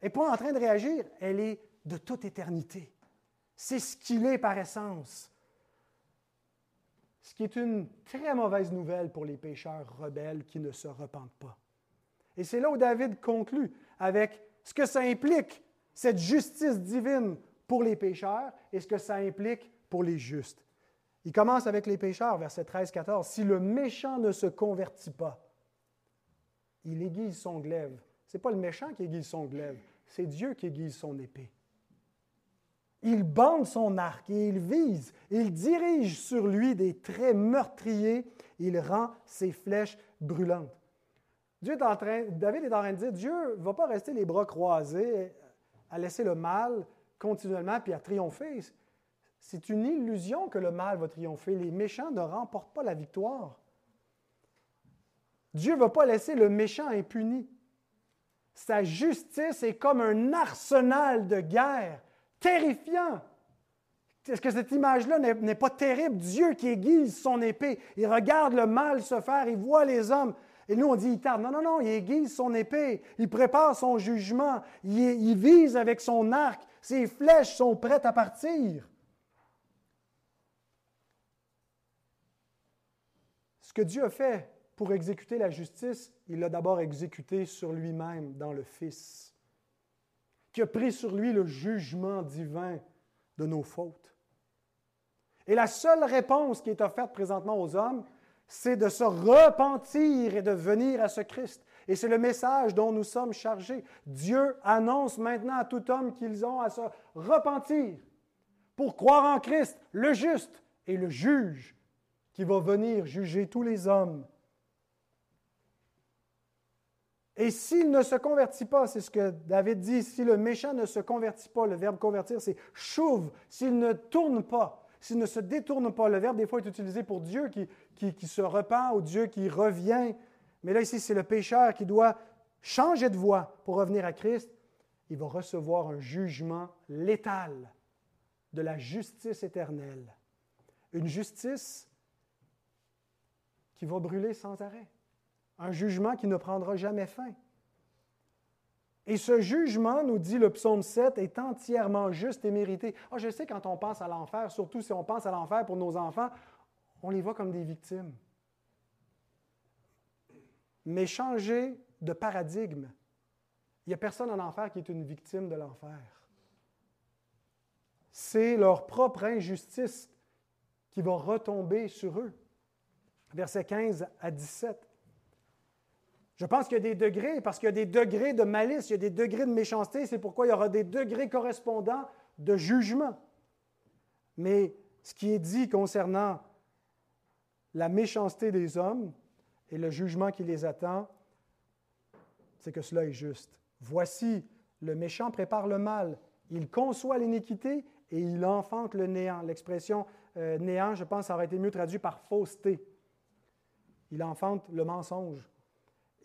n'est pas en train de réagir, elle est de toute éternité. C'est ce qu'il est par essence. Ce qui est une très mauvaise nouvelle pour les pécheurs rebelles qui ne se repentent pas. Et c'est là où David conclut avec ce que ça implique, cette justice divine pour les pécheurs, et ce que ça implique pour les justes. Il commence avec les pécheurs, verset 13-14. Si le méchant ne se convertit pas, il aiguise son glaive. Ce n'est pas le méchant qui aiguise son glaive, c'est Dieu qui aiguise son épée. Il bande son arc et il vise. Il dirige sur lui des traits meurtriers. Il rend ses flèches brûlantes. David est en train de dire Dieu ne va pas rester les bras croisés à laisser le mal continuellement puis à triompher. C'est une illusion que le mal va triompher. Les méchants ne remportent pas la victoire. Dieu ne va pas laisser le méchant impuni. Sa justice est comme un arsenal de guerre terrifiant. Est-ce que cette image-là n'est pas terrible? Dieu qui aiguise son épée, il regarde le mal se faire, il voit les hommes. Et nous, on dit, il tarde. Non, non, non, il aiguise son épée, il prépare son jugement, il, il vise avec son arc, ses flèches sont prêtes à partir. Que Dieu a fait pour exécuter la justice, il l'a d'abord exécuté sur lui-même dans le Fils, qui a pris sur lui le jugement divin de nos fautes. Et la seule réponse qui est offerte présentement aux hommes, c'est de se repentir et de venir à ce Christ. Et c'est le message dont nous sommes chargés. Dieu annonce maintenant à tout homme qu'ils ont à se repentir pour croire en Christ, le juste et le juge, qui va venir juger tous les hommes. Et s'il ne se convertit pas, c'est ce que David dit, si le méchant ne se convertit pas, le verbe convertir, c'est chouve, s'il ne tourne pas, s'il ne se détourne pas, le verbe des fois est utilisé pour Dieu qui, qui, qui se repent ou Dieu qui revient, Mais là, ici, c'est le pécheur qui doit changer de voie pour revenir à Christ. Il va recevoir un jugement létal de la justice éternelle. Une justice qui va brûler sans arrêt. Un jugement qui ne prendra jamais fin. Et ce jugement, nous dit le psaume 7, est entièrement juste et mérité. Ah, je sais, quand on pense à l'enfer, surtout si on pense à l'enfer pour nos enfants, on les voit comme des victimes. Mais changer de paradigme, il n'y a personne en enfer qui est une victime de l'enfer. C'est leur propre injustice qui va retomber sur eux. Versets 15 à 17. Je pense qu'il y a des degrés, parce qu'il y a des degrés de malice, il y a des degrés de méchanceté, c'est pourquoi il y aura des degrés correspondants de jugement. Mais ce qui est dit concernant la méchanceté des hommes et le jugement qui les attend, c'est que cela est juste. Voici, le méchant prépare le mal, il conçoit l'iniquité et il enfante le néant. L'expression euh, néant, je pense, aurait été mieux traduit par fausseté. Il enfante le mensonge.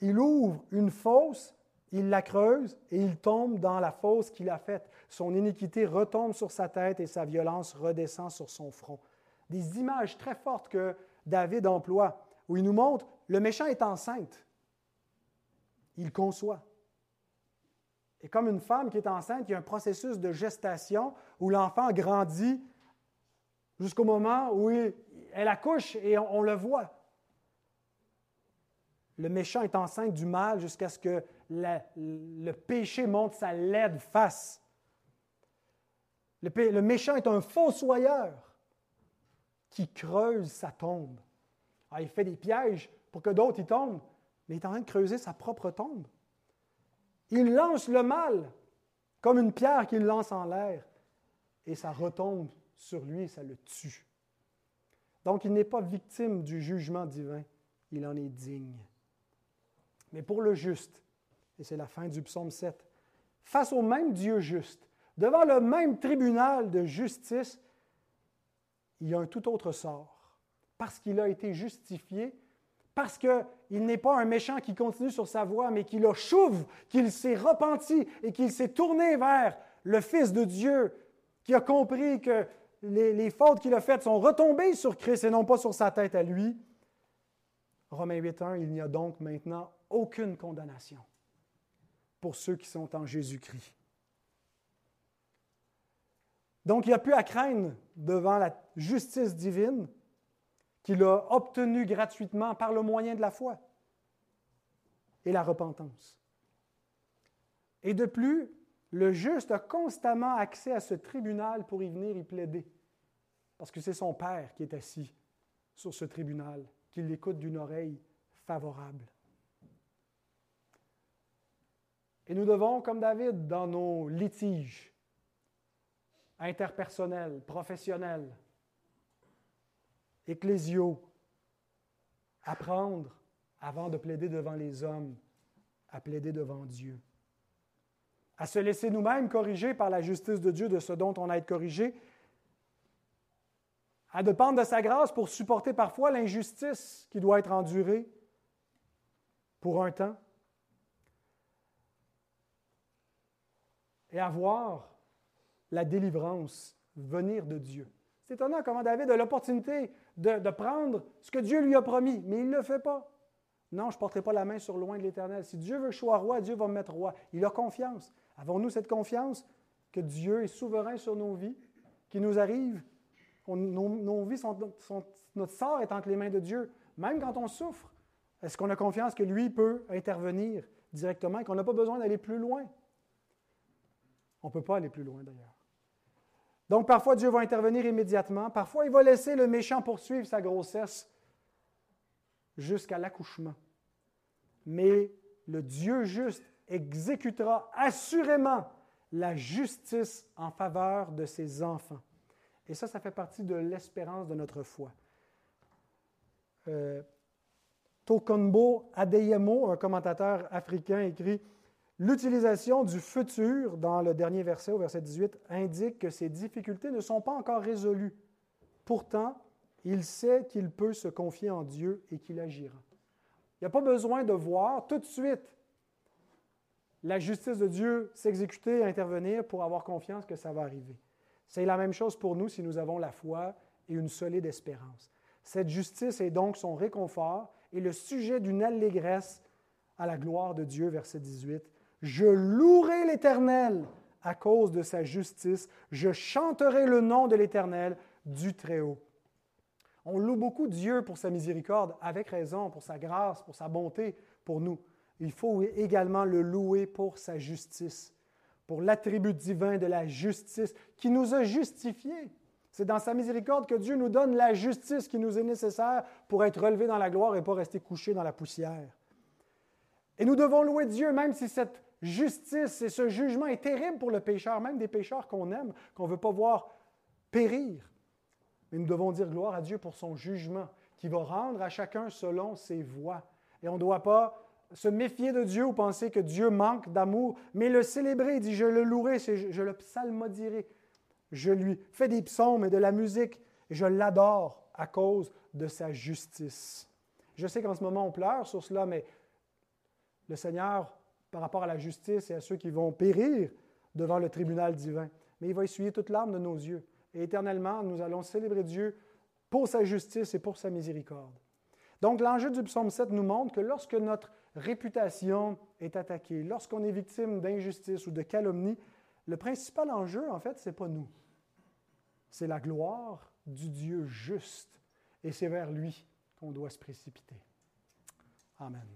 Il ouvre une fosse, il la creuse et il tombe dans la fosse qu'il a faite. Son iniquité retombe sur sa tête et sa violence redescend sur son front. Des images très fortes que David emploie, où il nous montre le méchant est enceinte. Il conçoit. Et comme une femme qui est enceinte, il y a un processus de gestation où l'enfant grandit jusqu'au moment où elle accouche et on le voit le méchant est enceinte du mal jusqu'à ce que le péché monte sa laide face. Le, méchant est un fossoyeur qui creuse sa tombe. Il fait des pièges pour que d'autres y tombent, mais il est en train de creuser sa propre tombe. Il lance le mal comme une pierre qu'il lance en l'air, et ça retombe sur lui et ça le tue. Donc il n'est pas victime du jugement divin, il en est digne mais pour le juste. Et c'est la fin du psaume 7. Face au même Dieu juste, devant le même tribunal de justice, il y a un tout autre sort. Parce qu'il a été justifié, parce qu'il n'est pas un méchant qui continue sur sa voie, mais qu'il a chouve, qu'il s'est repenti et qu'il s'est tourné vers le Fils de Dieu, qui a compris que les, les fautes qu'il a faites sont retombées sur Christ et non pas sur sa tête à lui. Romains 8.1, il n'y a donc maintenant aucune condamnation pour ceux qui sont en Jésus-Christ. Donc, il n'y a plus à craindre devant la justice divine qu'il a obtenue gratuitement par le moyen de la foi et la repentance. Et de plus, le juste a constamment accès à ce tribunal pour y venir y plaider, parce que c'est son Père qui est assis sur ce tribunal, qui l'écoute d'une oreille favorable. Et nous devons, comme David, dans nos litiges interpersonnels, professionnels, ecclésiaux, apprendre, avant de plaider devant les hommes, à plaider devant Dieu. À se laisser nous-mêmes corriger par la justice de Dieu de ce dont on a été corrigé, à dépendre de sa grâce pour supporter parfois l'injustice qui doit être endurée pour un temps, et avoir la délivrance venir de Dieu. C'est étonnant comment David a l'opportunité de, prendre ce que Dieu lui a promis, mais il ne le fait pas. Non, je ne porterai pas la main sur loin de l'Éternel. Si Dieu veut que je sois roi, Dieu va me mettre roi. Il a confiance. Avons-nous cette confiance que Dieu est souverain sur nos vies, qui nous arrive? nos, vies notre sort est entre les mains de Dieu. Même quand on souffre, est-ce qu'on a confiance que lui peut intervenir directement et qu'on n'a pas besoin d'aller plus loin? On ne peut pas aller plus loin d'ailleurs. Donc parfois Dieu va intervenir immédiatement, parfois il va laisser le méchant poursuivre sa grossesse jusqu'à l'accouchement. Mais le Dieu juste exécutera assurément la justice en faveur de ses enfants. Et ça, ça fait partie de l'espérance de notre foi. Euh, Tokonbo Adeyemo, un commentateur africain, écrit L'utilisation du futur dans le dernier verset, au verset 18, indique que ces difficultés ne sont pas encore résolues. Pourtant, il sait qu'il peut se confier en Dieu et qu'il agira. Il n'y a pas besoin de voir tout de suite la justice de Dieu s'exécuter et intervenir pour avoir confiance que ça va arriver. C'est la même chose pour nous si nous avons la foi et une solide espérance. Cette justice est donc son réconfort et le sujet d'une allégresse à la gloire de Dieu, verset 18. Je louerai l'Éternel à cause de sa justice, je chanterai le nom de l'Éternel du Très-Haut. On loue beaucoup Dieu pour sa miséricorde, avec raison, pour sa grâce, pour sa bonté pour nous. Il faut également le louer pour sa justice, pour l'attribut divin de la justice qui nous a justifiés. C'est dans sa miséricorde que Dieu nous donne la justice qui nous est nécessaire pour être relevés dans la gloire et pas rester couchés dans la poussière. Et nous devons louer Dieu même si cette justice et ce jugement est terrible pour le pécheur, même des pécheurs qu'on aime, qu'on ne veut pas voir périr. Mais nous devons dire gloire à Dieu pour son jugement qui va rendre à chacun selon ses voies. Et on ne doit pas se méfier de Dieu ou penser que Dieu manque d'amour, mais le célébrer, il dit, je le louerai, je le psalmodierai. Je lui fais des psaumes et de la musique, et je l'adore à cause de sa justice. Je sais qu'en ce moment, on pleure sur cela, mais le Seigneur, par rapport à la justice et à ceux qui vont périr devant le tribunal divin, mais il va essuyer toute larme de nos yeux. Et éternellement, nous allons célébrer Dieu pour sa justice et pour sa miséricorde. Donc l'enjeu du psaume 7 nous montre que lorsque notre réputation est attaquée, lorsqu'on est victime d'injustice ou de calomnie, le principal enjeu, en fait, ce n'est pas nous. C'est la gloire du Dieu juste. Et c'est vers lui qu'on doit se précipiter. Amen.